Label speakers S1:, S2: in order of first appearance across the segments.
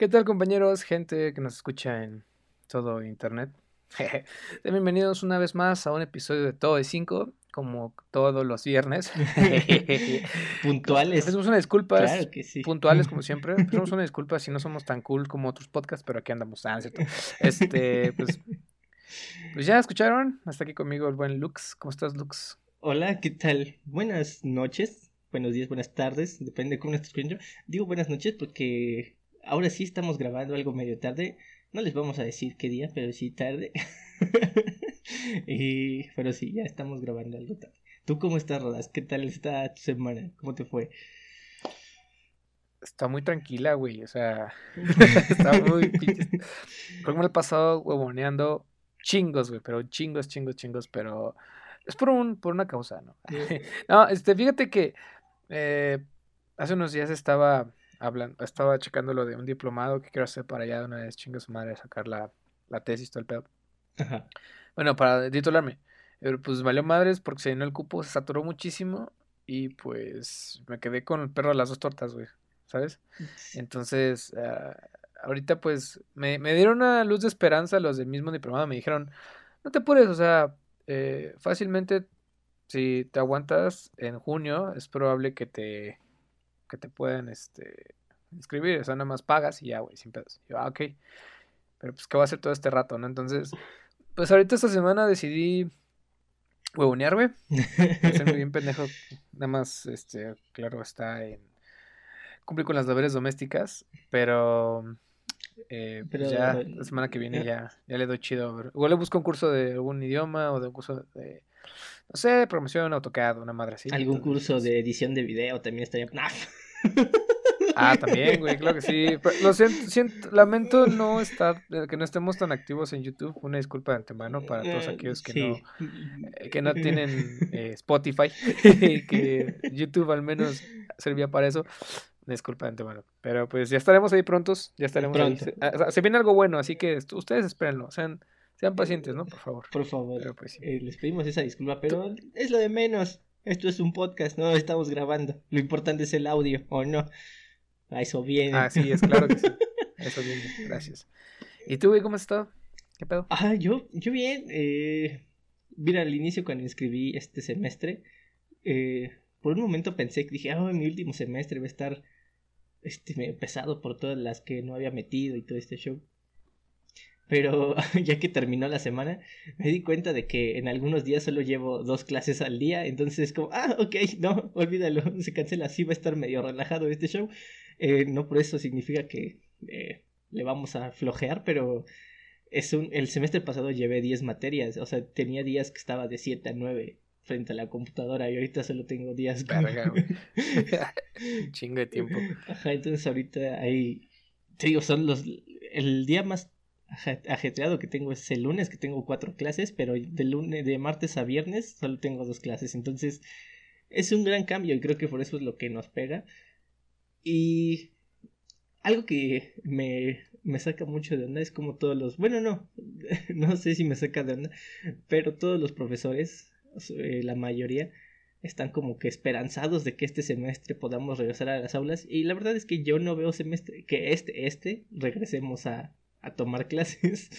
S1: ¿Qué tal compañeros, gente que nos escucha en todo internet? Bienvenidos una vez más a un episodio de Todo de 5, como todos los viernes.
S2: puntuales.
S1: Hacemos una disculpa. Claro que sí. Puntuales, como siempre. Hacemos una disculpa si no somos tan cool como otros podcasts, pero aquí andamos. Ah, ¿cierto? Este, pues, pues ya escucharon. Hasta aquí conmigo el buen Lux. ¿Cómo estás, Lux?
S2: Hola, ¿qué tal? Buenas noches, buenos días, buenas tardes, depende de cómo estés escuchando. Digo buenas noches porque ahora sí estamos grabando algo medio tarde. No les vamos a decir qué día, pero sí tarde. y, pero sí, ya estamos grabando algo tarde. ¿Tú cómo estás, Rodas? ¿Qué tal está tu semana? ¿Cómo te fue?
S1: Está muy tranquila, güey. O sea, está muy. Creo que me he pasado huevoneando chingos, güey. Pero chingos, chingos, chingos. Pero es por, un, por una causa, ¿no? no, este, fíjate que eh, hace unos días estaba hablando, estaba checando lo de un diplomado que quiero hacer para allá de una vez, chingo su madre, sacar la, la tesis, todo el pedo. Ajá. Bueno, para titularme. Pero pues valió madres porque se llenó el cupo, se saturó muchísimo y pues me quedé con el perro de las dos tortas, güey, ¿sabes? Entonces, uh, ahorita pues me, me, dieron una luz de esperanza los del mismo diplomado, me dijeron, no te apures, o sea, eh, fácilmente si te aguantas en junio es probable que te que te puedan este inscribir, o sea, nada más pagas y ya, güey, sin pedos. Yo, ah, ok. Pero pues, ¿qué voy a hacer todo este rato, no? Entonces, pues ahorita esta semana decidí huevonear, güey. muy bien pendejo. Nada más, este, claro, está en cumplir con las deberes domésticas, pero eh, pues ya la semana que viene ya, ya le doy chido. Igual le busco un curso de algún idioma o de un curso de, no sé, promoción, AutoCAD, una madre así.
S2: Algún curso de edición de video también estaría.
S1: Ah, también, güey, claro que sí. lo siento, lamento no estar, eh, que no estemos tan activos en YouTube. Una disculpa de antemano para todos eh, aquellos que no, eh, que no tienen Spotify, que YouTube al menos servía para eso. Disculpa de antemano. Pero pues ya estaremos ahí prontos. Ya estaremos ahí. Ah, se, viene algo bueno, así que ustedes espérenlo. Sean, sean pacientes, ¿no? Por favor.
S2: Por favor. Pues, les pedimos esa disculpa, pero es lo de menos. Esto es un podcast, no estamos grabando. Lo importante es el audio, ¿o no? A eso viene.
S1: Ah, sí, es claro que sí. eso viene, gracias. ¿Y tú, güey, cómo has estado? ¿Qué pedo?
S2: Ah, yo, yo bien. Eh, mira, al inicio cuando inscribí este semestre, eh, por un momento pensé que dije, ah, mi último semestre va a estar este, medio pesado por todas las que no había metido y todo este show. Pero ya que terminó la semana, me di cuenta de que en algunos días solo llevo dos clases al día. Entonces es como, ah, ok, no, olvídalo, se cancela. Así va a estar medio relajado este show. Eh, no por eso significa que eh, le vamos a flojear, pero es un, el semestre pasado llevé 10 materias. O sea, tenía días que estaba de 7 a 9 frente a la computadora y ahorita solo tengo días.
S1: Carga, Chingo de tiempo.
S2: Ajá, entonces ahorita ahí, te digo, son los, el día más ajetreado que tengo es el lunes, que tengo cuatro clases, pero de lunes, de martes a viernes solo tengo dos clases. Entonces, es un gran cambio y creo que por eso es lo que nos pega. Y algo que me, me saca mucho de onda es como todos los, bueno, no, no sé si me saca de onda, pero todos los profesores, eh, la mayoría, están como que esperanzados de que este semestre podamos regresar a las aulas y la verdad es que yo no veo semestre que este este regresemos a, a tomar clases.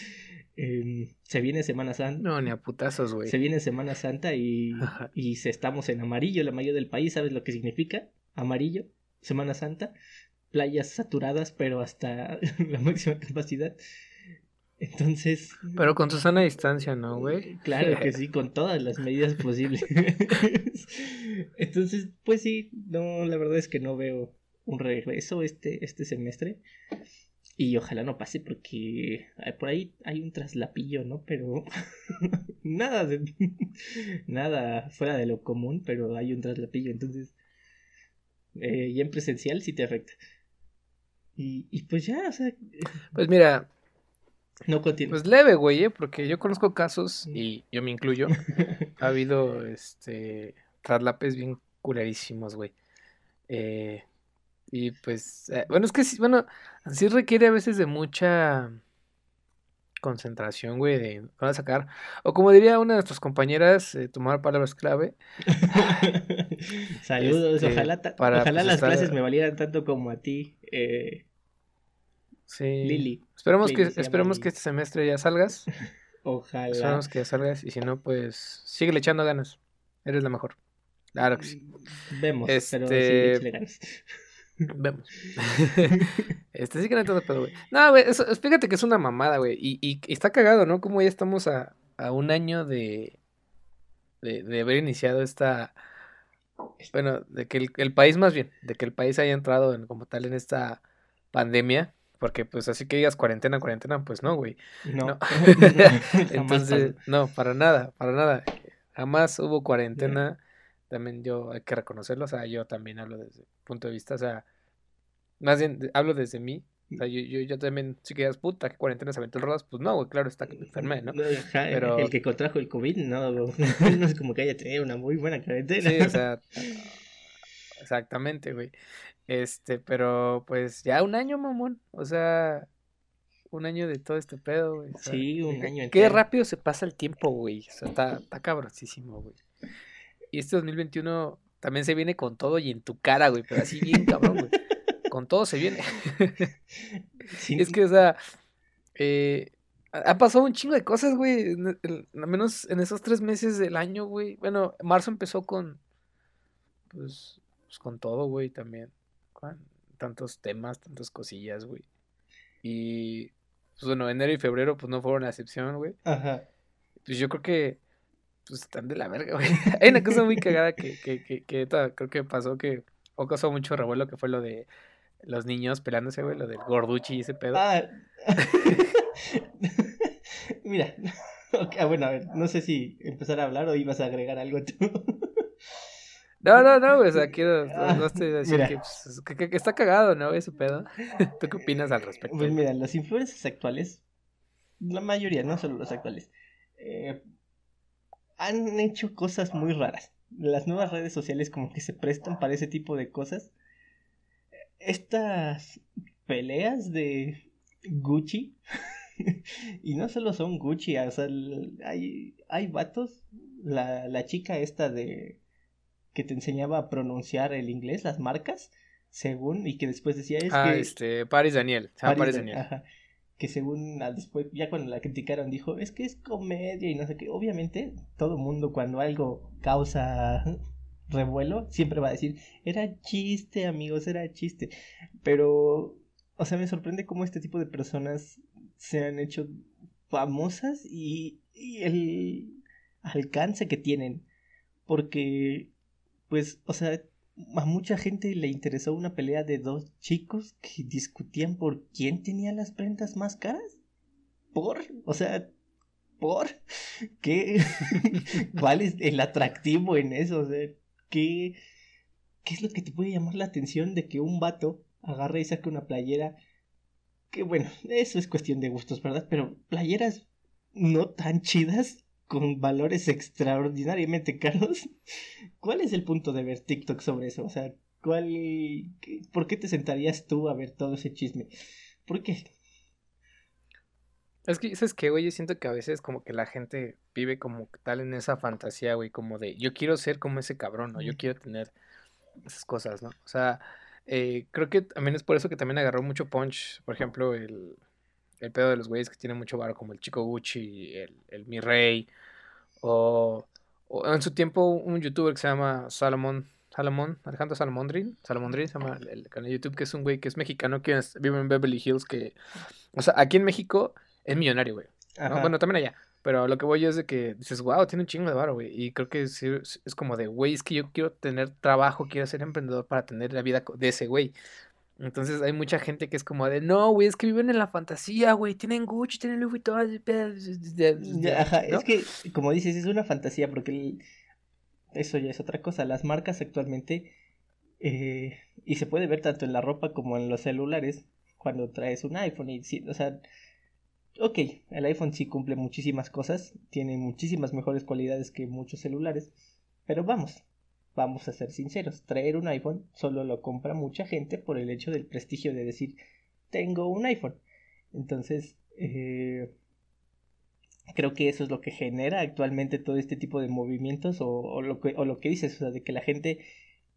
S2: se viene Semana Santa.
S1: No, ni a putazos, güey.
S2: Se viene Semana Santa y, y se estamos en amarillo, la mayoría del país. ¿Sabes lo que significa? Amarillo, Semana Santa. Playas saturadas, pero hasta la máxima capacidad. Entonces.
S1: Pero con su sana distancia, ¿no, güey?
S2: Claro que sí, con todas las medidas posibles. Entonces, pues sí, no, la verdad es que no veo un regreso este, este semestre. Y ojalá no pase porque por ahí hay un traslapillo, ¿no? Pero nada de, nada fuera de lo común, pero hay un traslapillo, entonces eh, y en presencial sí te afecta. Y, y pues ya, o sea...
S1: Pues mira... No continúa. Pues leve, güey, ¿eh? porque yo conozco casos, y yo me incluyo, ha habido, este, traslapes bien culerísimos, güey. Eh, y pues, eh, bueno, es que sí, bueno, sí requiere a veces de mucha concentración, güey, de a sacar. O como diría una de nuestras compañeras, eh, tomar palabras clave.
S2: Saludos, este, ojalá, ojalá pues, las clases me valieran tanto como a ti. Eh,
S1: Sí.
S2: Lili.
S1: Esperemos,
S2: Lili
S1: que, esperemos
S2: Lili.
S1: que este semestre ya salgas.
S2: Ojalá.
S1: Esperemos que ya salgas. Y si no, pues sigue echando ganas. Eres la mejor. Claro que sí.
S2: Vemos, pero sí,
S1: Este-
S2: ganas.
S1: Vemos. este sí que no todo pedo, güey. No, güey, eso- fíjate que es una mamada, güey. Y, y- y está cagado, ¿no? Como ya estamos a, a un año de, de, de haber iniciado esta. Bueno, de que el, el país, más bien, de que el país haya entrado en, como tal en esta pandemia. Porque, pues, así que digas cuarentena, cuarentena, pues no, güey.
S2: No.
S1: No. Entonces, no, para nada, para nada. Jamás hubo cuarentena. También yo hay que reconocerlo. O sea, yo también hablo desde el punto de vista, o sea, más bien hablo desde mí. O sea, yo, yo, yo también, si quedas puta, que cuarentena se aventó el rodas, pues no, güey, claro, está que me enfermé, ¿no?
S2: ajá,
S1: Pero-
S2: El que contrajo el COVID, no, no es como que haya tenido una muy buena cuarentena.
S1: Sí, o sea, exactamente, güey. Este, pero pues ya un año, mamón. O sea, un año de todo este pedo, güey.
S2: Sí, un año
S1: Qué
S2: entero.
S1: rápido se pasa el tiempo, güey. O sea, está, está cabrosísimo, güey. Y este 2021 también se viene con todo y en tu cara, güey, pero así bien cabrón, güey. Con todo se viene.
S2: Sí,
S1: Es que, o sea, eh, ha pasado un chingo de cosas, güey. Al menos en esos tres meses del año, güey. Bueno, marzo empezó con, pues, pues con todo, güey, también. Con tantos temas, tantas cosillas, güey. Y, pues bueno, enero y febrero, pues no fueron la excepción, güey.
S2: Ajá.
S1: Pues yo creo que, pues están de la verga, güey. Hay una cosa muy cagada que, que, que, que creo que pasó que, o causó mucho revuelo, que fue lo de los niños peleándose, güey, lo del gorduchi y ese pedo.
S2: Ah. Mira. ok, ah, bueno, a ver, no sé si empezar a hablar o ibas a agregar algo tú.
S1: No, no, no, o sea, quiero, no,
S2: Ah,
S1: estoy diciendo que, pues, que, está cagado, ¿no? Ese pedo. ¿Tú qué opinas al respecto?
S2: Pues mira, los influencers actuales, la mayoría, no solo los actuales, eh, han hecho cosas muy raras. Las nuevas redes sociales como que se prestan para ese tipo de cosas. Estas peleas de Gucci, y no solo son Gucci, o sea, hay, hay vatos, la, la chica esta de que te enseñaba a pronunciar el inglés, las marcas, según, y que después decía, es
S1: ah,
S2: que...
S1: este, Paris Daniel.
S2: Paris
S1: Paris
S2: Dan-
S1: Daniel.
S2: ajá, que según ah, después, ya cuando la criticaron, dijo, es que es comedia y no sé qué. Obviamente, todo mundo cuando algo causa revuelo, siempre va a decir, era chiste, amigos, era chiste. Pero, o sea, me sorprende cómo este tipo de personas se han hecho famosas y, y el alcance que tienen. Porque, pues, o sea, a mucha gente le interesó una pelea de dos chicos que discutían por quién tenía las prendas más caras. ¿Por? O sea, ¿por? ¿Qué? ¿Cuál es el atractivo en eso? O sea, ¿qué, ¿qué es lo que te puede llamar la atención de que un vato agarre y saque una playera? Que bueno, eso es cuestión de gustos, ¿verdad? Pero playeras no tan chidas con valores extraordinariamente caros. ¿Cuál es el punto de ver TikTok sobre eso? O sea, ¿cuál, qué- ¿por qué te sentarías tú a ver todo ese chisme? ¿Por qué?
S1: Es que, ¿sabes qué, güey? Yo siento que a veces como que la gente vive como tal en esa fantasía, güey, como de yo quiero ser como ese cabrón, ¿no? Yo quiero tener esas cosas, ¿no? O sea, eh, creo que también es por eso que también agarró mucho punch, por ejemplo, el, el pedo de los güeyes que tienen mucho varo, como el Chico Gucci, el, el Mi Rey, o, o en su tiempo un youtuber que se llama Salomón, Salomón, Alejandro Salomondrin, Salomondrin se llama el, el canal de YouTube, que es un güey que es mexicano, que es- vive en Beverly Hills, que, o sea, aquí en México es millonario, güey. Bueno, también allá. Pero lo que voy yo es de que dices, wow, tiene un chingo de varo, güey. Y creo que es es como de, güey, es que yo quiero tener trabajo, quiero ser emprendedor para tener la vida de ese güey. Entonces hay mucha gente que es como de, no, güey, es que viven en la fantasía, güey. Tienen Gucci, tienen Louis Vuitton.
S2: Ajá,
S1: ¿no?
S2: es que, como dices, es una fantasía porque el- eso ya es otra cosa. Las marcas actualmente, eh, y se puede ver tanto en la ropa como en los celulares, cuando traes un iPhone. Y, sí, o sea, ok, el iPhone sí cumple muchísimas cosas, tiene muchísimas mejores cualidades que muchos celulares, pero vamos, vamos a ser sinceros, traer un iPhone solo lo compra mucha gente por el hecho del prestigio de decir, tengo un iPhone. Entonces, eh, creo que eso es lo que genera actualmente todo este tipo de movimientos o, o lo, que, o lo que dices, o sea, de que la gente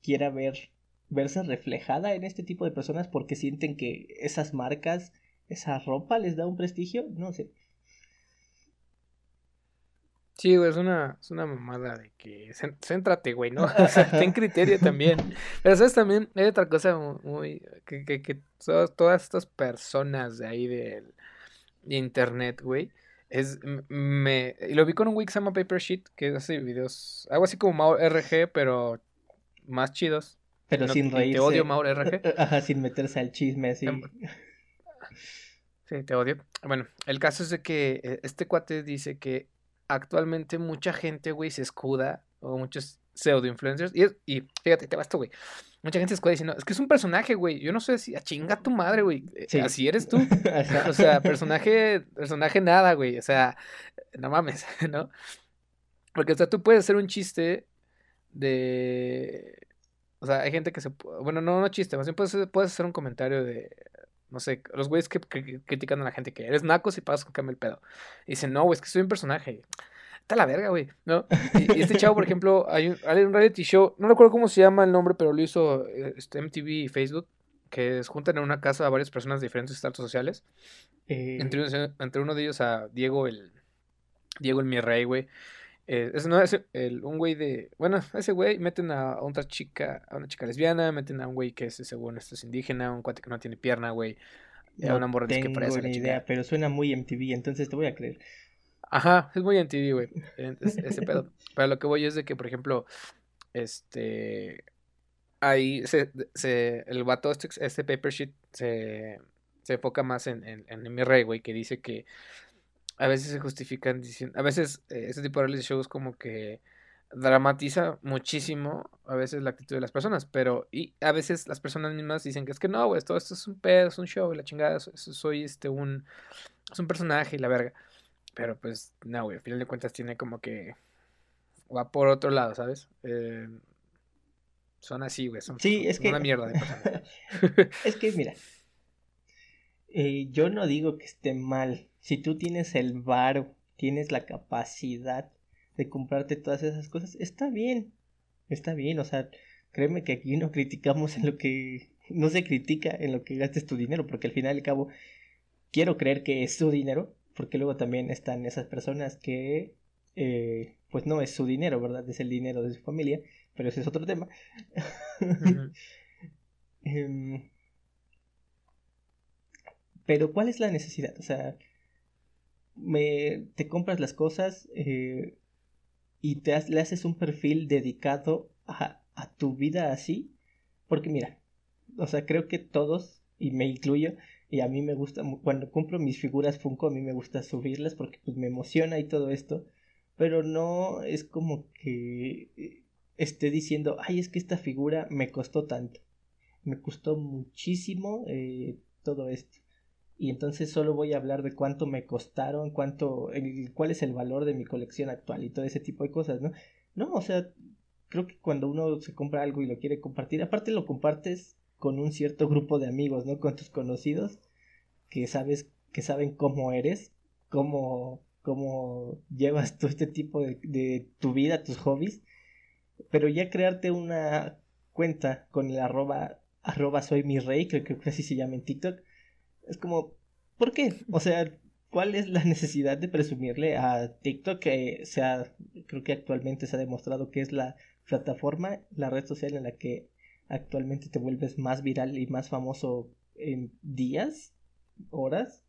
S2: quiera ver verse reflejada en este tipo de personas porque sienten que esas marcas esa ropa les da un prestigio, no sé.
S1: Sí, güey, es una, es una mamada de que céntrate, güey, ¿no? O sea, ten criterio también. Pero sabes también, hay otra cosa muy, que, que, que todas, estas personas de ahí del de internet, güey, es, me, y lo vi con un güey que se llama Paper Sheet, que hace videos, algo así como Mauro RG, pero más chidos.
S2: Pero sin reírse.
S1: Te odio, Mauro RG.
S2: Ajá, sin meterse al chisme así. Em,
S1: sí, te odio. Bueno, el caso es de que eh, este cuate dice que actualmente mucha gente, güey, se escuda, o muchos pseudo influencers, y, y fíjate, te basta, güey. Mucha gente se escuda diciendo, es que es un personaje, güey. Yo no sé si a chinga tu madre, güey. Eh, así eres tú. o sea, personaje, personaje nada, güey. O sea, no mames, ¿no? Porque, o sea, tú puedes hacer un chiste de. O sea, hay gente que se. Bueno, no, no chiste, más bien puedes, puedes hacer un comentario de no sé, los güeyes que, critican a la gente que eres naco si pasas con el pedo. Y dicen, no, güey, es que soy un personaje. Está la verga, güey, ¿no? Y, este chavo, por ejemplo, hay un, hay un reality show, no recuerdo cómo se llama el nombre, pero lo hizo eh, este, MTV y Facebook, que juntan en una casa a varias personas de diferentes estatus sociales. Eh. Entre, entre, uno de ellos a Diego el... Diego el mi rey, güey. Eh, no, es el, un güey de. Bueno, ese güey meten a, otra chica, a una chica lesbiana, meten a un güey que es, según esto es indígena, un cuate que no tiene pierna, güey.
S2: a una morra que parece la idea, pero suena muy MTV, entonces te voy a creer.
S1: Ajá, es muy MTV, güey. ese pedo. Pero lo que voy es de que, por ejemplo, este. Ahí se, se el vato, este, este paper sheet, se, se enfoca más en, en, en mi rey, güey, que dice que a veces se justifican diciendo, a veces eh, este tipo de reality shows como que dramatiza muchísimo a veces la actitud de las personas, pero y a veces las personas mismas dicen que es que no, güey, todo esto es un pedo, es un show, y la chingada, soy este un es un personaje y la verga. Pero pues no, güey, al final de cuentas tiene como que va por otro lado, ¿sabes? Eh, son así, güey, son,
S2: sí, es que...
S1: una mierda de
S2: personas. es que mira, eh, yo no digo que esté mal si tú tienes el varo, tienes la capacidad de comprarte todas esas cosas, está bien, está bien, o sea, créeme que aquí no criticamos en lo que, no se critica en lo que gastes tu dinero, porque al final y al cabo, quiero creer que es su dinero, porque luego también están esas personas que, eh, pues no es su dinero, ¿verdad? Es el dinero de su familia, pero ese es otro tema. Em, pero ¿cuál es la necesidad? O sea, me, te compras las cosas eh, y te le haces un perfil dedicado a, a tu vida así. Porque mira, o sea, creo que todos, y me incluyo, y a mí me gusta, cuando compro mis figuras Funko, a mí me gusta subirlas porque pues me emociona y todo esto, pero no es como que eh, esté diciendo, ay, es que esta figura me costó tanto, me costó muchísimo eh, todo esto y entonces solo voy a hablar de cuánto me costaron, cuánto, cuál es el valor de mi colección actual y todo ese tipo de cosas, ¿no? No, o sea, creo que cuando uno se compra algo y lo quiere compartir, aparte lo compartes con un cierto grupo de amigos, ¿no? Con tus conocidos que sabes, que saben cómo eres, cómo, cómo llevas todo este tipo de, de tu vida, tus hobbies, pero ya crearte una cuenta con el arroba, arroba soy mi rey, creo que así se llama en TikTok, es como, ¿por qué? O sea, ¿cuál es la necesidad de presumirle a TikTok que sea, creo que actualmente se ha demostrado que es la plataforma, la red social en la que actualmente te vuelves más viral y más famoso en días, horas?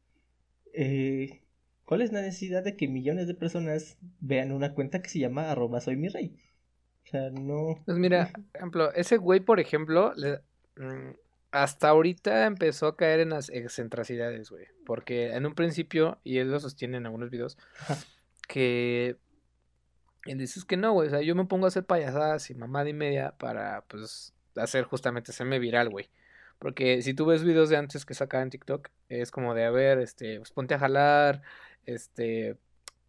S2: Eh, ¿Cuál es la necesidad de que millones de personas vean una cuenta que se llama arroba soy mi rey? O sea, no...
S1: Pues mira, ejemplo, ese güey, por ejemplo, le, mm, hasta ahorita empezó a caer en las excentracidades, güey. Porque en un principio, y él lo sostiene en algunos videos, que él dice que no, güey. O sea, yo me pongo a hacer payasadas y mamada y media para, pues, hacer justamente, hacerme viral, güey. Porque si tú ves videos de antes que sacaba en TikTok, es como de, a ver, este, pues ponte a jalar, este,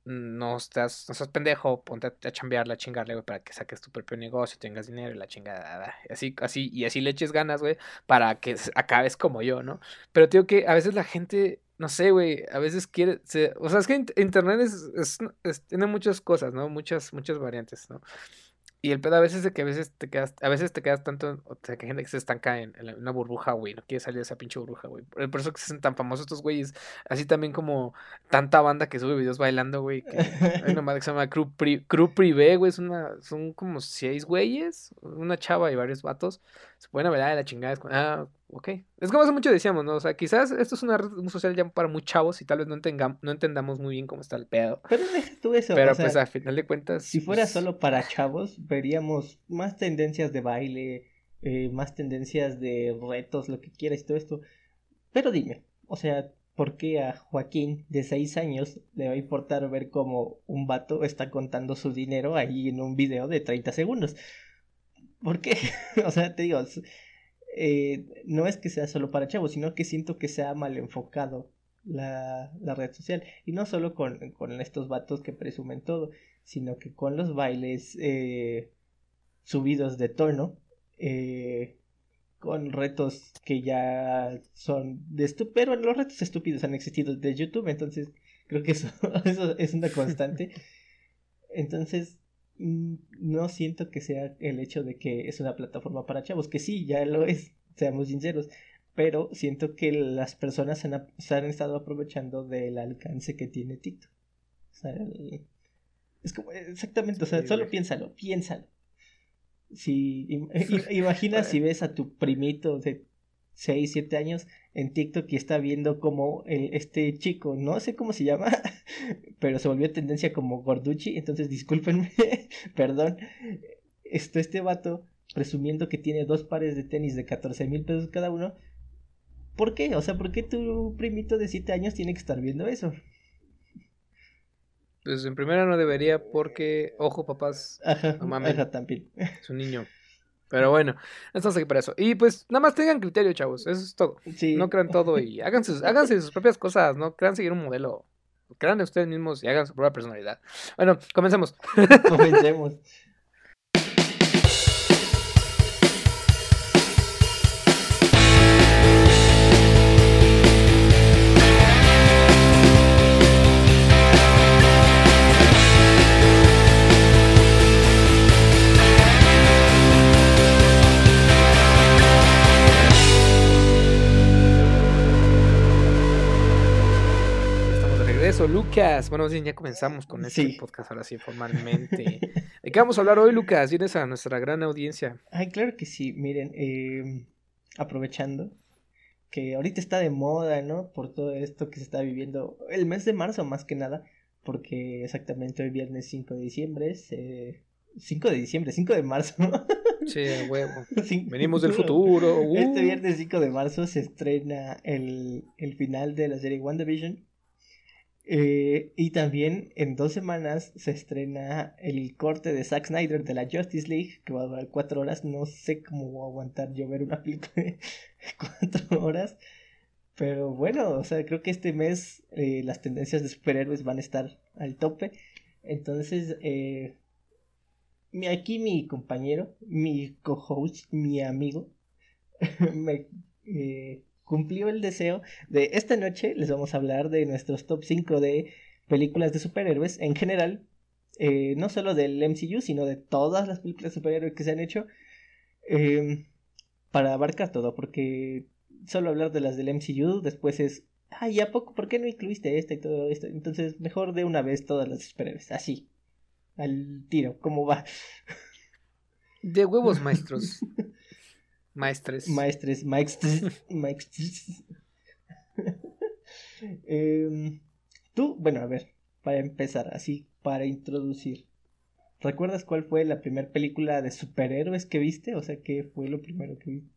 S1: no estás, no estás pendejo, ponte a, chambearla, a chingarle, güey, para que saques tu propio negocio, tengas dinero y la chingada. Así, así, y así le eches ganas, güey, para que acabes como yo, ¿no? Pero digo que a veces la gente, no sé, güey, a veces quiere, o sea, es que internet es, tiene muchas cosas, ¿no? Muchas, muchas variantes, ¿no? Y el pedo a veces de que a veces te quedas, a veces te quedas tanto, o sea, que hay gente que se estanca en, en una burbuja, güey, no quiere salir de esa pinche burbuja, güey. Por eso que se hacen tan famosos estos güeyes, así también como tanta banda que sube videos bailando, güey, que hay una madre que se llama Crew, Crew Privé, güey, es una, son como seis güeyes, una chava y varios vatos, se pueden bailar de la chingada, es ah, ok. Es como hace mucho decíamos, ¿no? O sea, quizás esto es una red social ya para muy chavos y tal vez no, entendamos, no entendamos muy bien cómo está el pedo.
S2: Pero deja tú eso.
S1: Pero pues a final de cuentas.
S2: Si fuera pues solo para chavos, veríamos más tendencias de baile, eh, más tendencias de retos, lo que quieras y todo esto. Pero dime, o sea, ¿por qué a Joaquín de 6 años le va a importar ver cómo un vato está contando su dinero ahí en un video de 30 segundos? ¿Por qué? o sea, te digo, eh, no es que sea solo para chavos, sino que siento que se ha mal enfocado la, la red social. Y no solo con, con, estos vatos que presumen todo, sino que con los bailes eh, subidos de tono, eh, con retos que ya son de estúpidos, pero los retos estúpidos han existido de YouTube, entonces creo que eso, es una constante. Entonces, no siento que sea el hecho de que es una plataforma para chavos, que sí, ya lo es, seamos sinceros, pero siento que las personas han, se han estado aprovechando del alcance que tiene TikTok. es como, exactamente, o sea, solo piénsalo, piénsalo. Si, imagina si ves a tu primito de 6, 7 años en TikTok y está viendo como este chico, no sé cómo se llama, pero se volvió tendencia como Gorduchi, entonces discúlpenme, perdón, esto, este vato presumiendo que tiene dos pares de tenis de 14 mil pesos cada uno, ¿por qué? O sea, ¿por qué tu primito de 7 años tiene que estar viendo eso?
S1: Pues en primera no debería porque, ojo papás,
S2: ajá, no también.
S1: Es un niño. Pero bueno, estamos aquí para eso. Y pues nada más tengan criterio, chavos. Eso es todo. No crean todo y háganse, háganse sus propias cosas. No crean seguir un modelo. Crean de ustedes mismos y hagan su propia personalidad. Bueno, comencemos.
S2: Comencemos.
S1: Lucas. Bueno, ya comenzamos con este podcast ahora sí formalmente. ¿De qué vamos a hablar hoy, Lucas? Tienes a nuestra gran audiencia.
S2: Ay, claro que sí. Miren, em, aprovechando que ahorita está de moda, ¿no? Por todo esto que se está viviendo. El mes de marzo, más que nada. Porque exactamente hoy viernes 5 de diciembre es... 5 de diciembre, 5 de marzo.
S1: Sí, huevo. Venimos del futuro.
S2: Este uh. viernes 5 de marzo se estrena el, el final de la serie WandaVision. Eh, y también en dos semanas se estrena el corte de Zack Snyder de la Justice League, que va a durar cuatro horas. No sé cómo voy a aguantar yo ver una película de cuatro horas. Pero bueno, o sea, creo que este mes eh, las tendencias de superhéroes van a estar al tope. Entonces, eh, aquí mi compañero, mi co-host, mi amigo, me cumplió el deseo de esta noche les vamos a hablar de nuestros top 5 de películas de superhéroes en general, eh, no solo del MCU, sino de todas las películas de superhéroes que se han hecho, em, para abarcar todo, porque solo hablar de las del MCU después es, ay, ¿a poco? ¿Por qué no incluiste esta y todo esto? Entonces, mejor de una vez todas las superhéroes, así, al tiro, ¿cómo va?
S1: De huevos maestros. Maestres.
S2: Maestres, maestres, maestres. Em, tú, bueno, a ver, para empezar, así, para introducir. ¿Recuerdas cuál fue la primera película de superhéroes que viste? O sea, ¿qué fue lo primero que viste?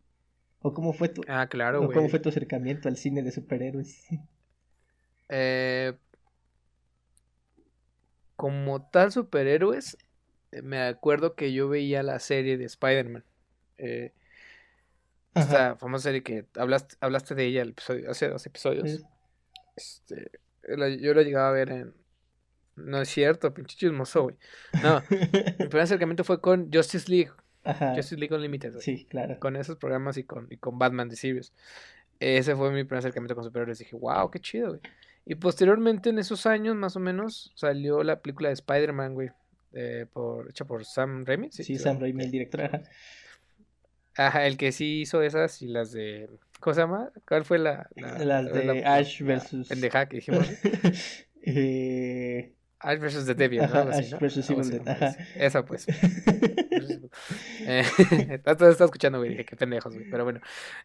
S2: ¿O cómo fue tu,
S1: ah, claro,
S2: o cómo fue tu acercamiento al cine de superhéroes?
S1: Eh, como tal superhéroes, me acuerdo que yo veía la serie de Spider-Man. Eh, esta famosa serie que hablaste, hablaste de ella el episodio, hace dos episodios. Este, yo la llegaba a ver en. No es cierto, pinche chismoso, güey. No, mi primer acercamiento fue con Justice League. Justice League Unlimited.
S2: Sí, claro.
S1: Con esos programas y con, y con Batman de Sirius. Ese fue mi primer acercamiento con superhéroes. Dije, wow, qué chido, güey. Y posteriormente, en esos años, más o menos, salió la película de Spider-Man, güey. por, hecha por Sam Raimi.
S2: Sí, Sam Raimi, el director. Ajá.
S1: Ajá. el que sí hizo esas y las de. ¿Cómo se llama? ¿Cuál fue la.
S2: las de Ash versus.
S1: Pendeja que dijimos.
S2: eh...
S1: Ash vs. The Devil, ¿no?
S2: Ash vs. Evil Dead. Ajá.
S1: Esa pues. eh, estaba escuchando, güey. Dije, qué pendejos, güey. Pero bueno.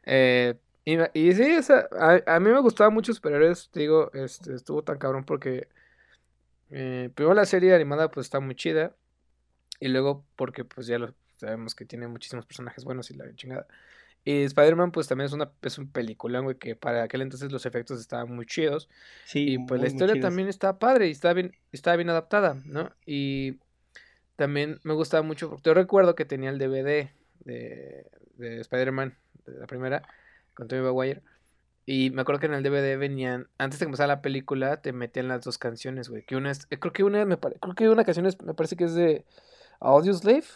S1: Eh, y, y, sí, o sea, a, a, mí me gustaba mucho superhéroes. Te digo, este, estuvo tan cabrón porque. Eh, primero la serie animada, pues está muy chida. Y luego, porque pues ya lo sabemos que tiene muchísimos personajes buenos y la chingada. Y Spider-Man, pues también es una es un película, güey, que para aquel entonces los efectos estaban muy chidos. Sí. Y pues la historia también está padre y está bien, está bien adaptada, ¿no? Y también me gustaba mucho, porque yo recuerdo que tenía el DVD de, de Spider-Man, de la primera, con Tobey Maguire. Y me acuerdo que en el DVD venían, antes de empezar la película, te metían las dos canciones, güey. Que una es, creo que una me creo que una canción es, me parece que es de Audio Slave,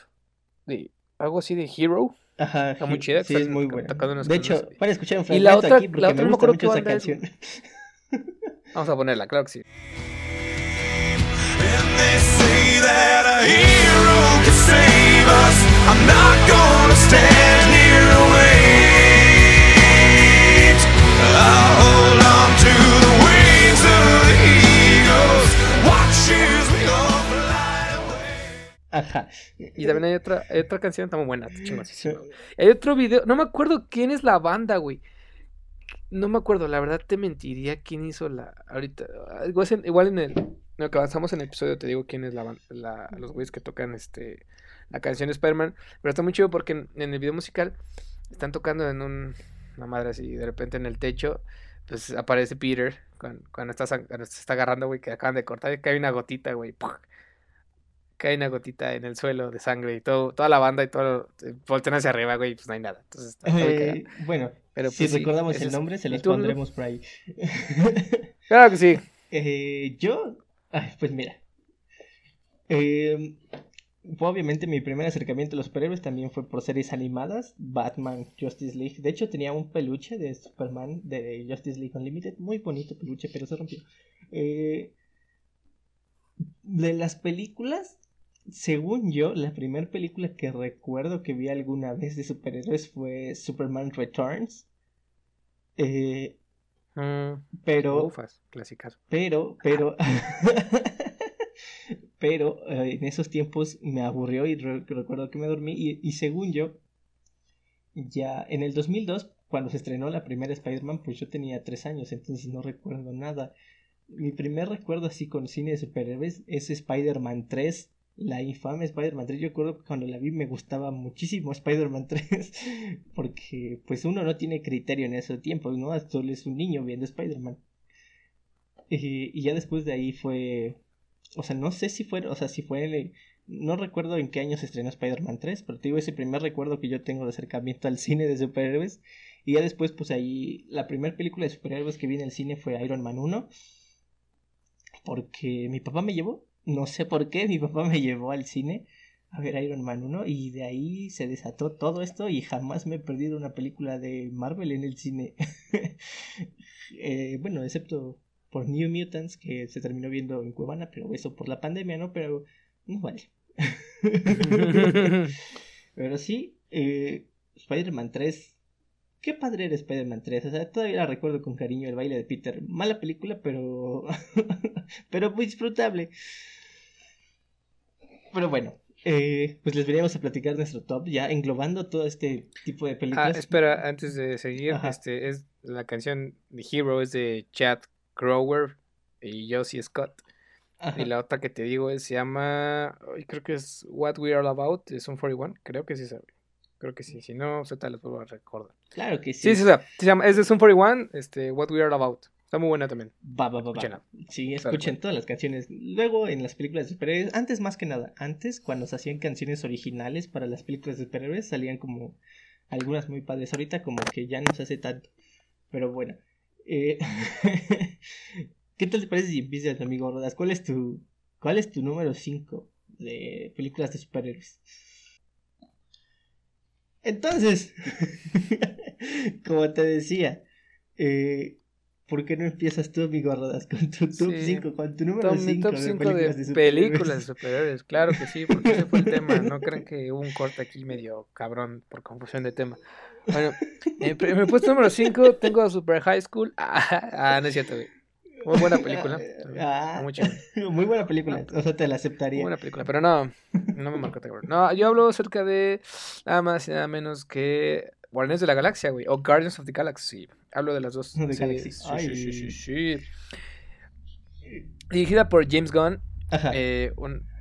S1: de algo así de Hero.
S2: Ajá,
S1: está muy chida.
S2: Sí, es muy buena. De hecho, para escuchar un
S1: fragmento y la otra,
S2: aquí porque
S1: la otra
S2: me
S1: gusta
S2: no mucho esa canción.
S1: Vamos a ponerla, claro que sí. I'm not gonna stand here and
S2: Ajá.
S1: Y también hay otra, hay otra canción, está muy buena. Hay otro video, no me acuerdo quién es la banda, güey. No me acuerdo, la verdad te mentiría quién hizo la. Ahorita, igual en, el. No, que avanzamos en el episodio, te digo quién es la, la los güeyes que tocan este la canción Spider-Man. Pero está muy chido porque en, el video musical están tocando en un, una madre así, de repente en el techo, pues aparece Peter cuando, cuando, está, se está agarrando, güey, que acaban de cortar y cae una gotita, güey. Cae una gotita en el suelo de sangre y todo, toda la banda y todo voltean hacia arriba, güey, pues no hay nada. Entonces,
S2: eh, bueno, Pero, si pues recordamos el nombre, se los pondremos por ahí.
S1: claro que sí.
S2: Eh, yo, ay, pues mira. Eh, obviamente mi primer acercamiento a los superhéroes también fue por series animadas, Batman, Justice League. De hecho tenía un peluche de Superman de Justice League Unlimited, muy bonito peluche, pero se rompió. Eh, de las películas, según yo, la primera película que recuerdo que vi alguna vez de superhéroes fue Superman Returns. Eh,
S1: mm,
S2: pero,
S1: ufas,
S2: pero, pero, pero eh, en esos tiempos me aburrió y recuerdo que me dormí y, según yo, ya en el 2002, cuando se estrenó la primera Spider-Man, pues yo tenía tres años, entonces no recuerdo nada. Mi primer recuerdo así con cine de superhéroes es Spider-Man 3, la infame Spider-Man 3. Yo recuerdo que cuando la vi me gustaba muchísimo Spider-Man 3, porque pues uno no tiene criterio en ese tiempo, ¿no? Solo es un niño viendo Spider-Man. y ya después de ahí fue o sea, no sé si fue, o sea, si fue, no recuerdo en qué año se estrenó Spider-Man 3, pero te digo ese primer recuerdo que yo tengo de acercamiento al cine de superhéroes. Y ya después, pues ahí, la primera película de superhéroes que vi en el cine fue Iron Man 1. Porque mi papá me llevó, no sé por qué, mi papá me llevó al cine a ver Iron Man 1 y de ahí se desató todo esto y jamás me he perdido una película de Marvel en el cine. eh, bueno, excepto por New Mutants que se terminó viendo en Cuevana, pero eso por la pandemia, ¿no? Pero no vale. pero sí, eh, Spider-Man 3. Qué padre era Spider-Man 3. O sea, todavía la recuerdo con cariño el baile de Peter. Mala película, pero. pero muy disfrutable. Pero bueno, eh, pues les veníamos a platicar nuestro top, ya englobando todo este tipo de películas.
S1: Ah, espera, antes de seguir, este es la canción de Hero es de Chad Grower y Josie Scott. Y la otra que te digo es, se llama, creo que es What We Are About, de Sun 41, creo que sí sabe. Creo que sí, si no, Z les vuelvo a recordar.
S2: Claro que sí.
S1: Sí, sí, sí, se llama, es de Sun 41, este, What We Are About. Está muy buena también.
S2: Va, va, va, va. Sí, escuchen todas las canciones. Luego en las películas de superhéroes, antes más que nada, antes cuando se hacían canciones originales para las películas de superhéroes, salían como algunas muy padres. Ahorita como que ya no se hace tanto. Pero bueno, eh, ¿Qué tal te parece si empiezas, amigo Rodas? ¿Cuál es tu, cuál es tu número 5 de películas de superhéroes? Entonces, como te decía, eh, ¿por qué no empiezas tú, amigo Rodas, con tu top 5, con tu número 5
S1: top 5 de, de, películas de superhéroes? Claro que sí, porque ese fue el tema. No crean que hubo un corte aquí medio cabrón por confusión de tema. Bueno, en, mi puesto número 5 tengo Super High School. Ah, ah no es cierto, güey. Muy buena película.
S2: Ah, muy, buena película. O sea, te la aceptaría.
S1: Muy buena película, pero no, no me marcó No, yo hablo acerca de nada más y nada menos que Guardianes de la Galaxia, güey. O Guardians of the Galaxy. Hablo de las dos.
S2: De
S1: sí, sí, sí, sí, sí, Dirigida por James Gunn. Eh,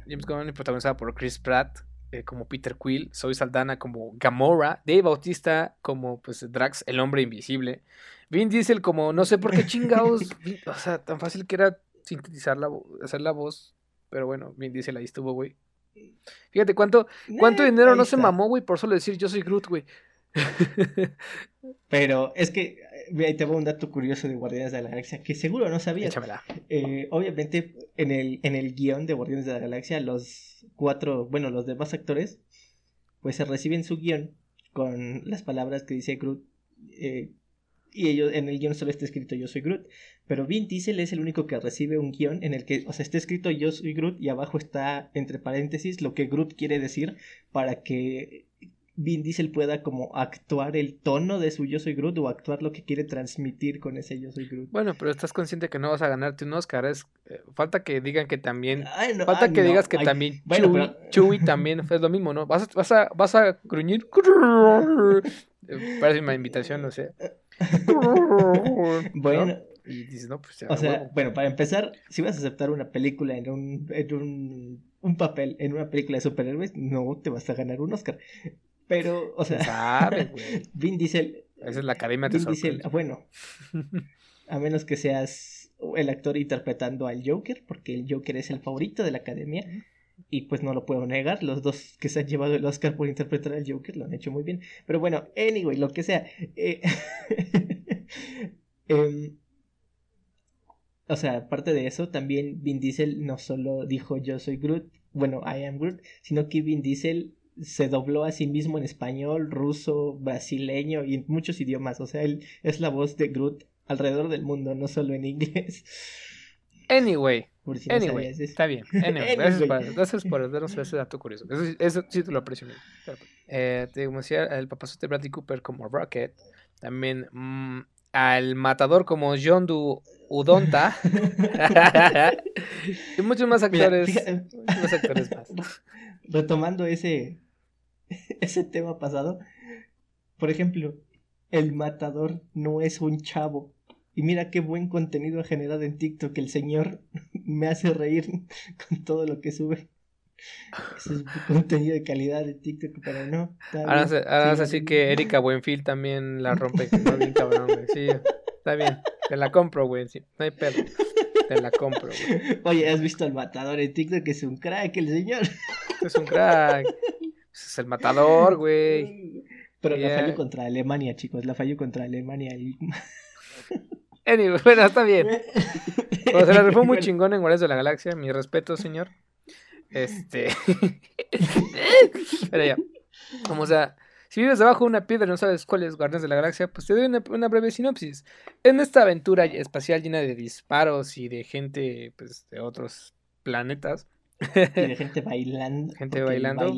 S1: James Gunn y protagonizada por Chris Pratt. Eh, como Peter Quill, Zoe Saldana como Gamora, Dave Bautista como pues Drax, el hombre invisible, Vin Diesel como no sé por qué chingados, o sea, tan fácil que era sintetizar la hacer la voz, pero bueno, Vin Diesel ahí estuvo, güey. Fíjate cuánto cuánto eh, dinero no se mamó, güey, por solo decir yo soy Groot, güey.
S2: Pero es que eh, ahí te voy un dato curioso de Guardianes de la Galaxia que seguro no sabías. Eh, obviamente, en el, en el guion de Guardianes de la Galaxia, los cuatro, bueno, los demás actores, pues se reciben su guion con las palabras que dice Groot. Eh, y ellos, en el guion solo está escrito yo soy Groot. Pero Vin Diesel es el único que recibe un guion en el que, o sea, está escrito yo soy Groot y abajo está entre paréntesis lo que Groot quiere decir para que Vin Diesel pueda como actuar el tono de su Yo Soy Groot o actuar lo que quiere transmitir con ese Yo Soy Groot.
S1: Bueno, pero estás consciente que no vas a ganarte un Oscar. Es, eh, falta que digan que también. falta que digas que también bueno, Chewie, también fue lo mismo, ¿no? Vas a, vas a, vas a gruñir. Parece una invitación, no sé.
S2: bueno. Y dices, no, pues ya, o sea, bueno, para empezar, si vas a aceptar una película en un, en un, un papel en una película de superhéroes, no te vas a ganar un Oscar. Pero, o sea,
S1: güey.
S2: Vin Diesel.
S1: Esa es la academia de
S2: Vin Diesel, bueno, a menos que seas el actor interpretando al Joker, porque el Joker es el favorito de la academia. Y pues no lo puedo negar, los dos que se han llevado el Oscar por interpretar al Joker lo han hecho muy bien. Pero bueno, anyway, lo que sea. Eh, em, o sea, aparte de eso, también Vin Diesel no solo dijo yo soy Groot, bueno, I am Groot, sino que Vin Diesel se dobló a sí mismo en español, ruso, brasileño y en muchos idiomas. O sea, él es la voz de Groot alrededor del mundo, no solo en inglés.
S1: Anyway, anyway está bien. Anyway, Gracias, por, darnos ese dato curioso. Eso, sí te lo aprecio. Eh, te decía el papazote Bradley Cooper como Rocket. También mm, al matador como John Du Udonta. y muchos más actores. muchos más actores más.
S2: Retomando ese ese tema pasado. Por ejemplo, el matador no es un chavo. Y mira qué buen contenido ha generado en TikTok. El señor me hace reír con todo lo que sube. Ese es contenido de calidad de TikTok, pero no.
S1: Ahora, vas así que Erika Buenfil también la rompe. bien cabrón, Sí, está bien. Te la compro, güey. no hay pedo. Te la compro, güey.
S2: Oye, ¿has visto al matador en TikTok? Es un crack el señor.
S1: Es un crack es el matador, güey.
S2: Pero la falló contra Alemania, chicos. La falló contra Alemania.
S1: Anyway, bueno, está bien. Pero se la rifó muy chingón en Guardias de la Galaxia. Mi respeto, señor. Este. Pero ya. Como sea, si vives debajo de una piedra y no sabes cuál es Guardianes de la Galaxia, pues te doy una, breve sinopsis. En esta aventura espacial llena de disparos y de gente pues, de otros planetas.
S2: Y de gente bailando.
S1: Gente bailando.